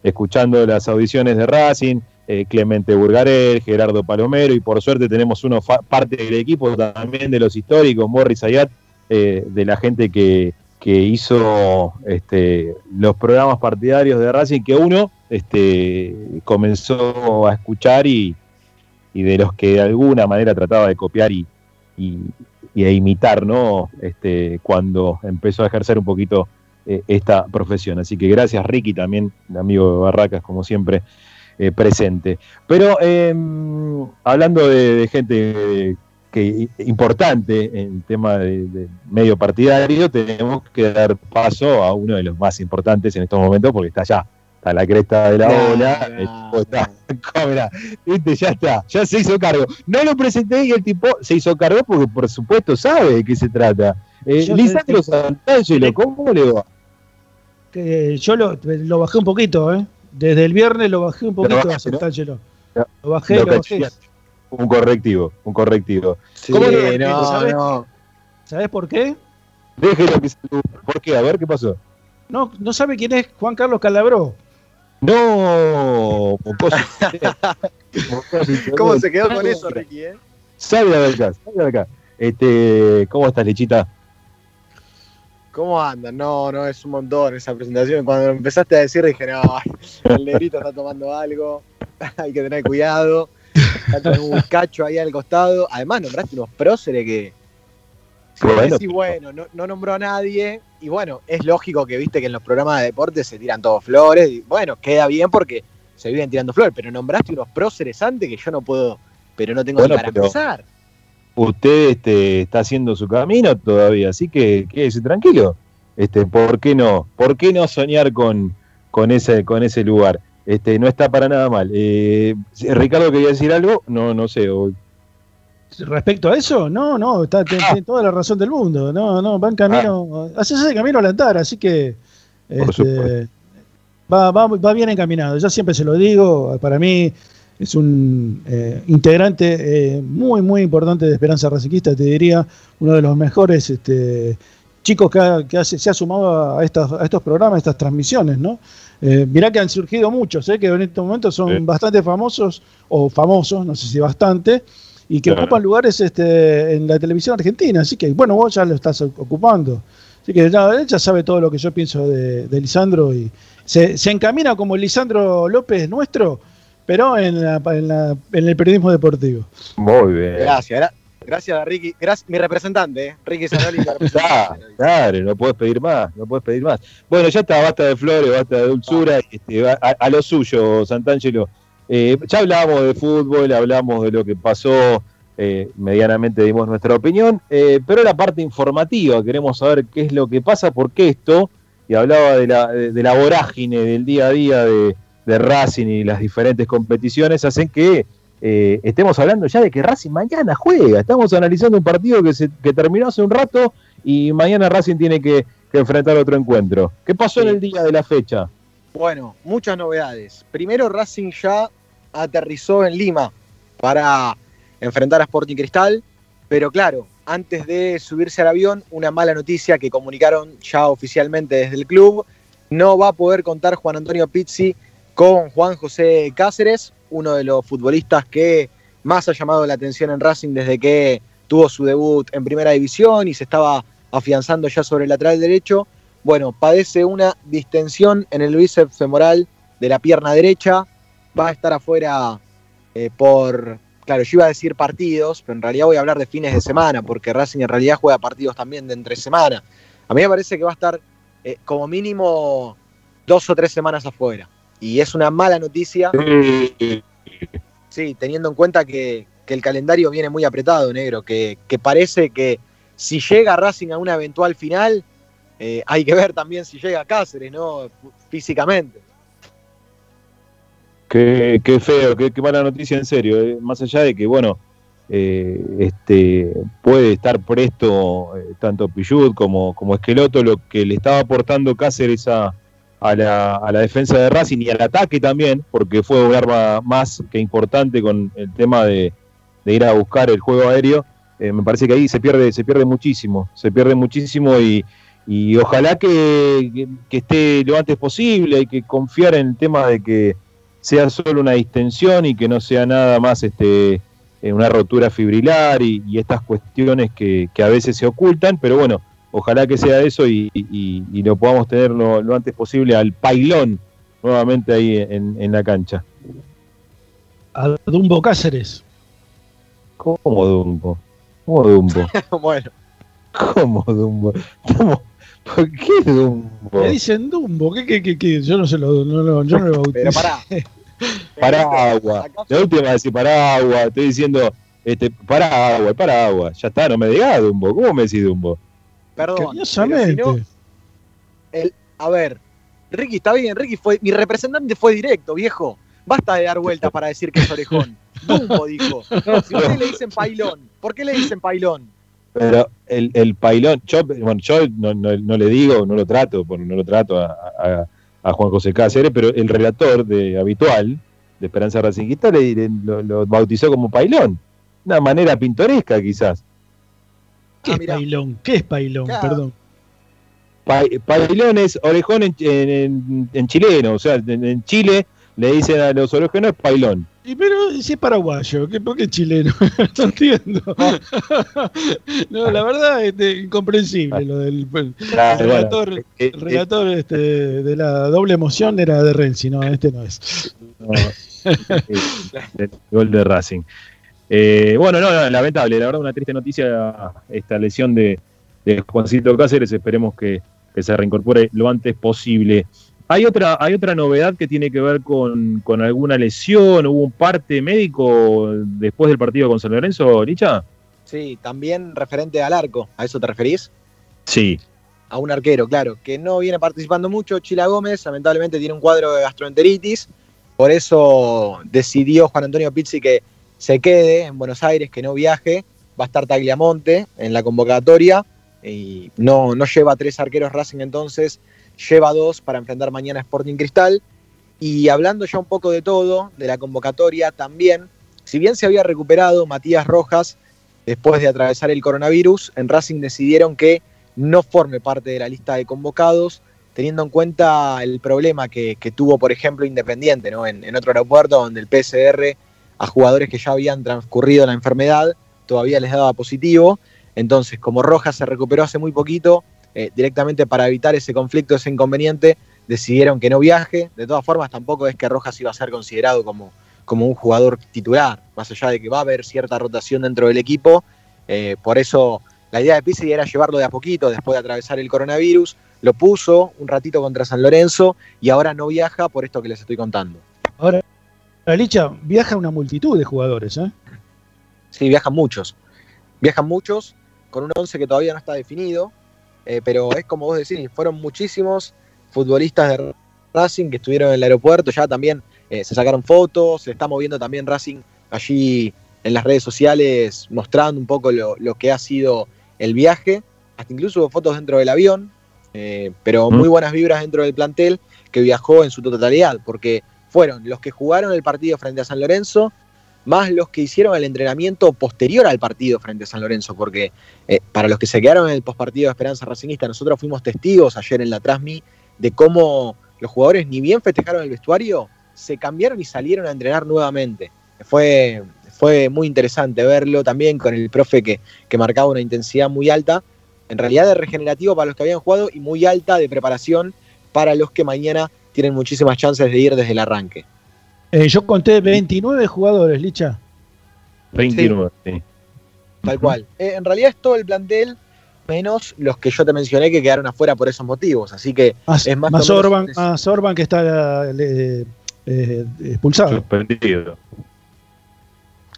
escuchando las audiciones de Racing, eh, Clemente Burgarel, Gerardo Palomero, y por suerte tenemos uno parte del equipo también de los históricos, Morris Ayat, eh, de la gente que, que hizo este, los programas partidarios de Racing, que uno este, comenzó a escuchar y, de los que de alguna manera trataba de copiar y, y, a imitar, ¿no? Este, cuando empezó a ejercer un poquito eh, esta profesión. Así que gracias, Ricky, también, amigo de Barracas, como siempre, eh, presente. Pero eh, hablando de, de gente eh, que importante en el tema de, de medio partidario, tenemos que dar paso a uno de los más importantes en estos momentos, porque está allá, está a la cresta de la No, ola, el tipo está, (laughs) viste, ya está, ya se hizo cargo. No lo presenté y el tipo se hizo cargo porque por supuesto sabe de qué se trata. Eh, Lisandro Santangelo, ¿cómo le va? Que yo lo, lo bajé un poquito, ¿eh? Desde el viernes lo bajé un poquito a bajaste, ¿no? Santangelo. Ya, Lo bajé, lo lo bajé. Un correctivo, un correctivo. Sí, ¿Cómo no, ¿Sabes? no. ¿Sabes por qué? Déjelo que se... ¿Por qué? A ver, ¿qué pasó? No, no sabe quién es Juan Carlos Calabró. No. (laughs) ¿Cómo se quedó con eso, Ricky? Eh? Salga de acá, salga de acá. Este, ¿Cómo estás, Lechita? ¿Cómo andan? No, no, es un montón esa presentación. Cuando empezaste a decir, dije, no, el negrito está tomando algo, (laughs) hay que tener cuidado. Está con un cacho ahí al costado. Además, nombraste unos próceres que. Si Bueno, decís, bueno, no, no nombró a nadie. Y bueno, es lógico que viste que en los programas de deporte se tiran todos flores. Y bueno, queda bien porque se viven tirando flores. Pero nombraste unos próceres antes que yo no puedo. Pero no tengo Bueno, ni para pero- empezar. Usted este, está haciendo su camino todavía, así que quédese tranquilo. Este, ¿Por qué no? ¿Por qué no soñar con, con, ese, con ese lugar? Este, no está para nada mal. Eh, Ricardo quería decir algo, no, no sé. Respecto a eso, no, no, está, tiene, tiene toda la razón del mundo. No, no, va en camino, hace ese camino al andar, así que Por este, supuesto. va, va, va bien encaminado. Yo siempre se lo digo, para mí es un eh, integrante eh, muy, muy importante de Esperanza Raciquista, te diría, uno de los mejores este, chicos que, ha- que hace- se ha sumado a, estas, a estos programas, a estas transmisiones, ¿no? Eh, mirá que han surgido muchos, ¿eh? que en estos momentos son Sí. bastante famosos, o famosos, no sé si bastante, y que Claro. ocupan lugares este, en la televisión argentina. Así que, bueno, vos ya lo estás ocupando. Así que ya, sabe todo lo que yo pienso de, de Lisandro y se, se encamina como el Lisandro López nuestro, pero en, la- en, la- en el periodismo deportivo. Muy bien. Gracias, gra- gracias, Ricky. Gracias, mi representante, eh, Ricky Zanoli. Claro, claro, no puedes pedir más, no puedes pedir más. Bueno, ya está, basta de flores, basta de dulzura, este, va a, a lo suyo, Santangelo. Eh, ya hablamos de fútbol, hablamos de lo que pasó, eh, medianamente dimos nuestra opinión, eh, pero la parte informativa, queremos saber qué es lo que pasa, por qué esto, y hablaba de la, de, de la vorágine del día a día de, de Racing y las diferentes competiciones, hacen que eh, estemos hablando ya de que Racing mañana juega. Estamos analizando un partido que, se, que terminó hace un rato y mañana Racing tiene que, que enfrentar otro encuentro. ¿Qué pasó en el día de la fecha? Bueno, muchas novedades. Primero, Racing ya aterrizó en Lima para enfrentar a Sporting Cristal, pero claro, antes de subirse al avión, una mala noticia que comunicaron ya oficialmente desde el club. No va a poder contar Juan Antonio Pizzi con Juan José Cáceres, uno de los futbolistas que más ha llamado la atención en Racing desde que tuvo su debut en primera división y se estaba afianzando ya sobre el lateral derecho. Bueno, padece una distensión en el bíceps femoral de la pierna derecha. Va a estar afuera eh, por, claro, yo iba a decir partidos, pero en realidad voy a hablar de fines de semana, porque Racing en realidad juega partidos también de entre semana. A mí me parece que va a estar eh, como mínimo dos o tres semanas afuera. Y es una mala noticia, sí, teniendo en cuenta que, el calendario viene muy apretado, negro, que, parece que si llega Racing a una eventual final, eh, hay que ver también si llega Cáceres, ¿no? Físicamente. Qué, feo, qué, mala noticia en serio. eh. Más allá de que, bueno, eh, este, puede estar presto tanto Pillud como, como Esqueloto, lo que le estaba aportando Cáceres a, a, la, a la defensa de Racing y al ataque también, porque fue un arma más que importante con el tema de, de ir a buscar el juego aéreo. Eh, me parece que ahí se pierde, se pierde muchísimo, se pierde muchísimo y, y ojalá que, que- esté lo antes posible, hay que confiar en el tema de que sea solo una distensión y que no sea nada más este eh, una rotura fibrilar y, y estas cuestiones que, que a veces se ocultan, pero bueno, ojalá que sea eso y, y- y lo podamos tener lo, lo antes posible al pailón nuevamente ahí en, en la cancha. A Dumbo Cáceres. ¿Cómo Dumbo? ¿Cómo Dumbo? (laughs) bueno, ¿Cómo Dumbo? ¿Cómo? ¿Por qué Dumbo? Le dicen Dumbo, ¿qué, qué, qué, qué? Yo no se lo, no, lo- yo no lo (laughs) pero bauticé. pará. (laughs) Paraguas. La última vez decir paraguas, estoy diciendo este, paraguas, paraguas. Ya está, no me digas Dumbo. ¿Cómo me decís Dumbo? Perdón. Cariñosamente. el- a ver, Ricky está bien, Ricky fue. Mi representante fue directo, viejo. Basta de dar vueltas para decir que es orejón. (laughs) Dumbo dijo. Si ustedes le dicen pailón, ¿por qué le dicen pailón? Pero el, el pailón, yo, bueno, yo no, no- no le digo, no lo trato, porque no lo trato a, a- a Juan José Cáceres, pero el relator de habitual de Esperanza Racinguista le, le- lo, lo bautizó como pailón. Una manera pintoresca, quizás. ¿Qué es pailón? ¿Qué es pailón? Claro. Perdón. Pa- pailón es orejón en, en- en- en chileno, o sea, en, en Chile le dicen a los orejones pailón. Y pero si es paraguayo, ¿qué, ¿por qué chileno? (laughs) no entiendo. (laughs) no, la verdad es este, incomprensible lo del el, Claro, el relator, el relator este, de la doble emoción era de Renzi, no, este no es. No, (laughs) el gol de Racing. Eh, bueno, no, lamentable, la verdad, una triste noticia esta lesión de, de Juancito Cáceres. Esperemos que, que se reincorpore lo antes posible. Hay otra, hay otra novedad que tiene que ver con, con alguna lesión. ¿Hubo un parte médico después del partido con San Lorenzo, Licha? Sí, también referente al arco. ¿A eso te referís? Sí. a un arquero, claro, que no viene participando mucho. Chila Gómez, lamentablemente, tiene un cuadro de gastroenteritis. Por eso decidió Juan Antonio Pizzi que se quede en Buenos Aires, que no viaje. Va a estar Tagliamonte en la convocatoria. Y no, no lleva tres arqueros Racing entonces, lleva dos para enfrentar mañana Sporting Cristal. Y hablando ya un poco de todo, de la convocatoria también, si bien se había recuperado Matías Rojas después de atravesar el coronavirus, en Racing decidieron que no forme parte de la lista de convocados, teniendo en cuenta el problema que, que tuvo, por ejemplo, Independiente, ¿no? en, en otro aeropuerto donde el PCR a jugadores que ya habían transcurrido la enfermedad todavía les daba positivo. Entonces, como Rojas se recuperó hace muy poquito, eh, directamente para evitar ese conflicto, ese inconveniente, decidieron que no viaje. De todas formas, tampoco es que Rojas iba a ser considerado como, como un jugador titular, más allá de que va a haber cierta rotación dentro del equipo. Eh, por eso la idea de Pizzi era llevarlo de a poquito después de atravesar el coronavirus. Lo puso un ratito contra San Lorenzo y ahora no viaja por esto que les estoy contando. Ahora, la Licha viaja una multitud de jugadores, ¿eh? Sí, viajan muchos. Viajan muchos con un 11 que todavía no está definido, eh, pero es como vos decís, fueron muchísimos futbolistas de Racing que estuvieron en el aeropuerto, ya también eh, se sacaron fotos, se está moviendo también Racing allí en las redes sociales mostrando un poco lo, lo que ha sido el viaje, hasta incluso hubo fotos dentro del avión, eh, pero muy buenas vibras dentro del plantel que viajó en su totalidad, porque fueron los que jugaron el partido frente a San Lorenzo, más los que hicieron el entrenamiento posterior al partido frente a San Lorenzo, porque eh, para los que se quedaron en el postpartido de Esperanza Racingista, nosotros fuimos testigos ayer en la Trasmi de cómo los jugadores ni bien festejaron el vestuario, se cambiaron y salieron a entrenar nuevamente. Fue, fue muy interesante verlo también con el profe que, que marcaba una intensidad muy alta, en realidad de regenerativo para los que habían jugado y muy alta de preparación para los que mañana tienen muchísimas chances de ir desde el arranque. Eh, yo conté 29 jugadores, Licha. 29, sí. Tal cual. Eh, en realidad es todo el plantel, menos los que yo te mencioné que quedaron afuera por esos motivos. Así que Más, es más, más Orban, más Orban que está eh, eh, expulsado. Suspendido.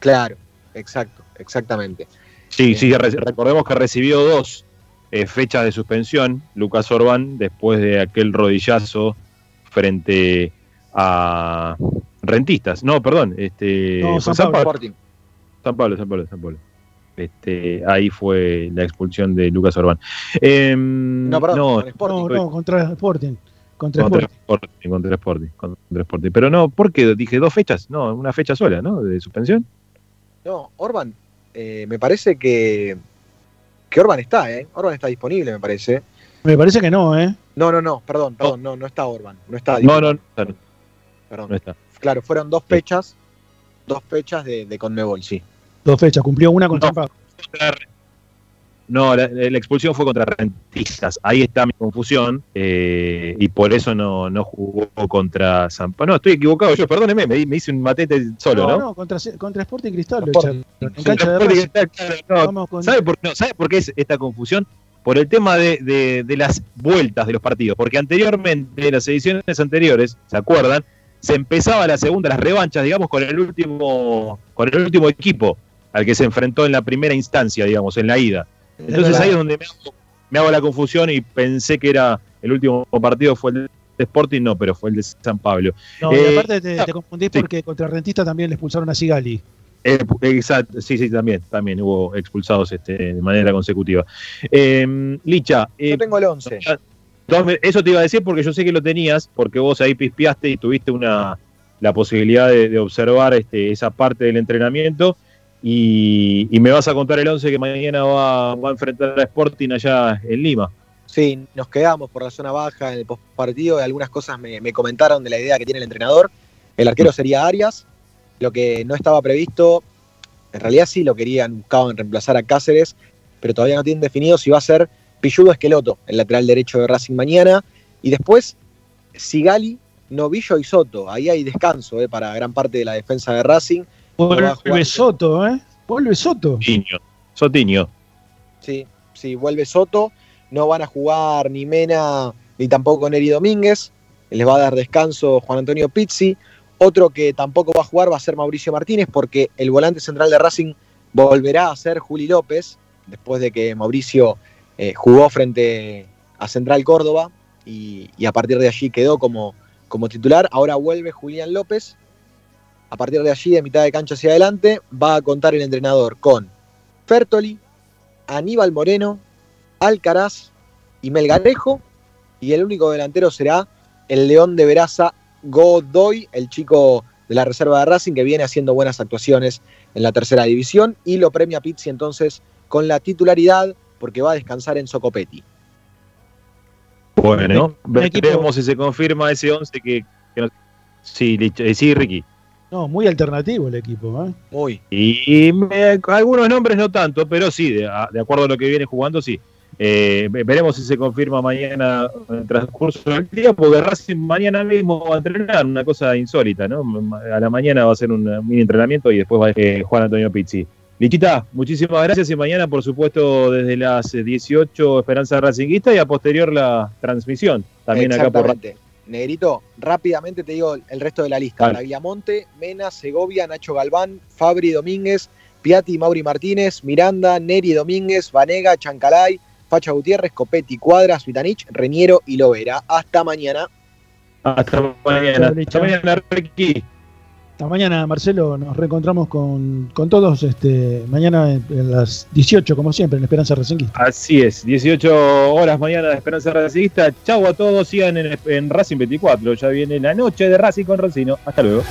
Claro, exacto, exactamente. Sí, sí, re- recordemos que recibió dos eh, fechas de suspensión, Lucas Orbán, después de aquel rodillazo frente a Rentistas. No, perdón, este, No, San San Pablo. Pablo. Sporting. San Pablo, San Pablo, San Pablo. Este, ahí fue la expulsión de Lucas Orbán. Em, No, perdón, no, con Sporting. No, no, contra Sporting. Contra contra Sporting. Sporting, contra Sporting, contra Sporting. Pero no, ¿por qué? Dije dos fechas, no, una fecha sola, ¿no? De suspensión. No, Orban, eh, me parece que, que Orban está, ¿eh? Orban está disponible, me parece. Me parece que no, ¿eh? No, no, no, perdón, perdón, no, no está Orban. No está No, no, no, no, Perdón. no está. Claro, fueron dos fechas, dos fechas de, de Conmebol, sí. Dos fechas, cumplió una con No. San Pablo. No, la, la expulsión fue contra Rentistas. Ahí está mi confusión. eh, y por eso no, no jugó contra San Pablo. No, estoy equivocado yo, perdóneme, me, me hice un matete solo, ¿no? No, contra, contra Sporting Cristal. lo echaron. En cancha de. Cristal, claro, no. ¿Sabe, por, no, ¿Sabe por qué es esta confusión? Por el tema de, de- de las vueltas de los partidos. Porque anteriormente, en las ediciones anteriores, ¿se acuerdan? Se empezaba la segunda, las revanchas, digamos, con el último, con el último equipo al que se enfrentó en la primera instancia, digamos, en la ida. Entonces ahí es donde me hago, me hago la confusión y pensé que era el último partido fue el de Sporting, no, pero fue el de San Pablo. No, y Eh, aparte te, te confundís sí. porque contra Rentista también le expulsaron a Sigali. Eh, exacto, sí, sí, también, también hubo expulsados este, de manera consecutiva. Eh, Licha, eh, Yo tengo el 11. dos me- eso te iba a decir porque yo sé que lo tenías, porque vos ahí pispeaste y tuviste una la posibilidad de, de observar este, esa parte del entrenamiento y, y me vas a contar el 11 que mañana va, va a enfrentar a Sporting allá en Lima. Sí, nos quedamos por la zona baja en el postpartido y algunas cosas me, me comentaron de la idea que tiene el entrenador. El arquero sería Arias, lo que no estaba previsto, en realidad sí lo querían, buscaban reemplazar a Cáceres, pero todavía no tienen definido si va a ser Pilludo Esqueloto, el lateral derecho de Racing mañana, y después Sigali, Novillo y Soto. Ahí hay descanso eh, para gran parte de la defensa de Racing. Vuelve Soto, ¿eh? Vuelve Soto. Sotiño. Sotiño. Sí, sí, vuelve Soto. No van a jugar ni Mena ni tampoco Neri Domínguez. Les va a dar descanso Juan Antonio Pizzi. Otro que tampoco va a jugar va a ser Mauricio Martínez porque el volante central de Racing volverá a ser Juli López después de que Mauricio eh, jugó frente a Central Córdoba y, y a partir de allí quedó como, como titular. Ahora vuelve Julián López. A partir de allí, de mitad de cancha hacia adelante, va a contar el entrenador con Fertoli, Aníbal Moreno, Alcaraz y Melgarejo. Y el único delantero será el León de Veraza Godoy, el chico de la reserva de Racing que viene haciendo buenas actuaciones en la tercera división. Y lo premia Pizzi entonces con la titularidad porque va a descansar en Socopetti. Bueno, veremos si se confirma ese 11 que, que nos- Sí, eh, sí, Ricky. No, muy alternativo el equipo, ¿eh? Muy. Y me- algunos nombres no tanto, pero sí, de acuerdo a lo que viene jugando, sí. Eh, ve- veremos si se confirma mañana en el transcurso del día, porque Racing mañana mismo va a entrenar, una cosa insólita, ¿no? A la mañana va a ser un mini entrenamiento y después va eh, Juan Antonio Pizzi. Lichita, muchísimas gracias y mañana, por supuesto, desde las eh, 18 Esperanza Racinguista y a posterior la transmisión, también acá por. Negrito, rápidamente te digo el resto de la lista. Dale. Bragliamonte, Mena, Segovia, Nacho Galván, Fabri Domínguez, Piatti, Mauri Martínez, Miranda, Neri Domínguez, Vanega, Chancalay, Facha Gutiérrez, Copetti, Cuadras, Vitanich, Reñero y Lovera. Hasta mañana. Hasta mañana. Hasta mañana, Ricky. Hasta mañana, Marcelo. Nos reencontramos con, con todos este, mañana en, en las 18, como siempre, en Esperanza Racinguista. Así es, 18 horas mañana de Esperanza Racingista. Chau a todos, sigan en, en Racing 24. Ya viene la noche de Racing con Racino. Hasta luego.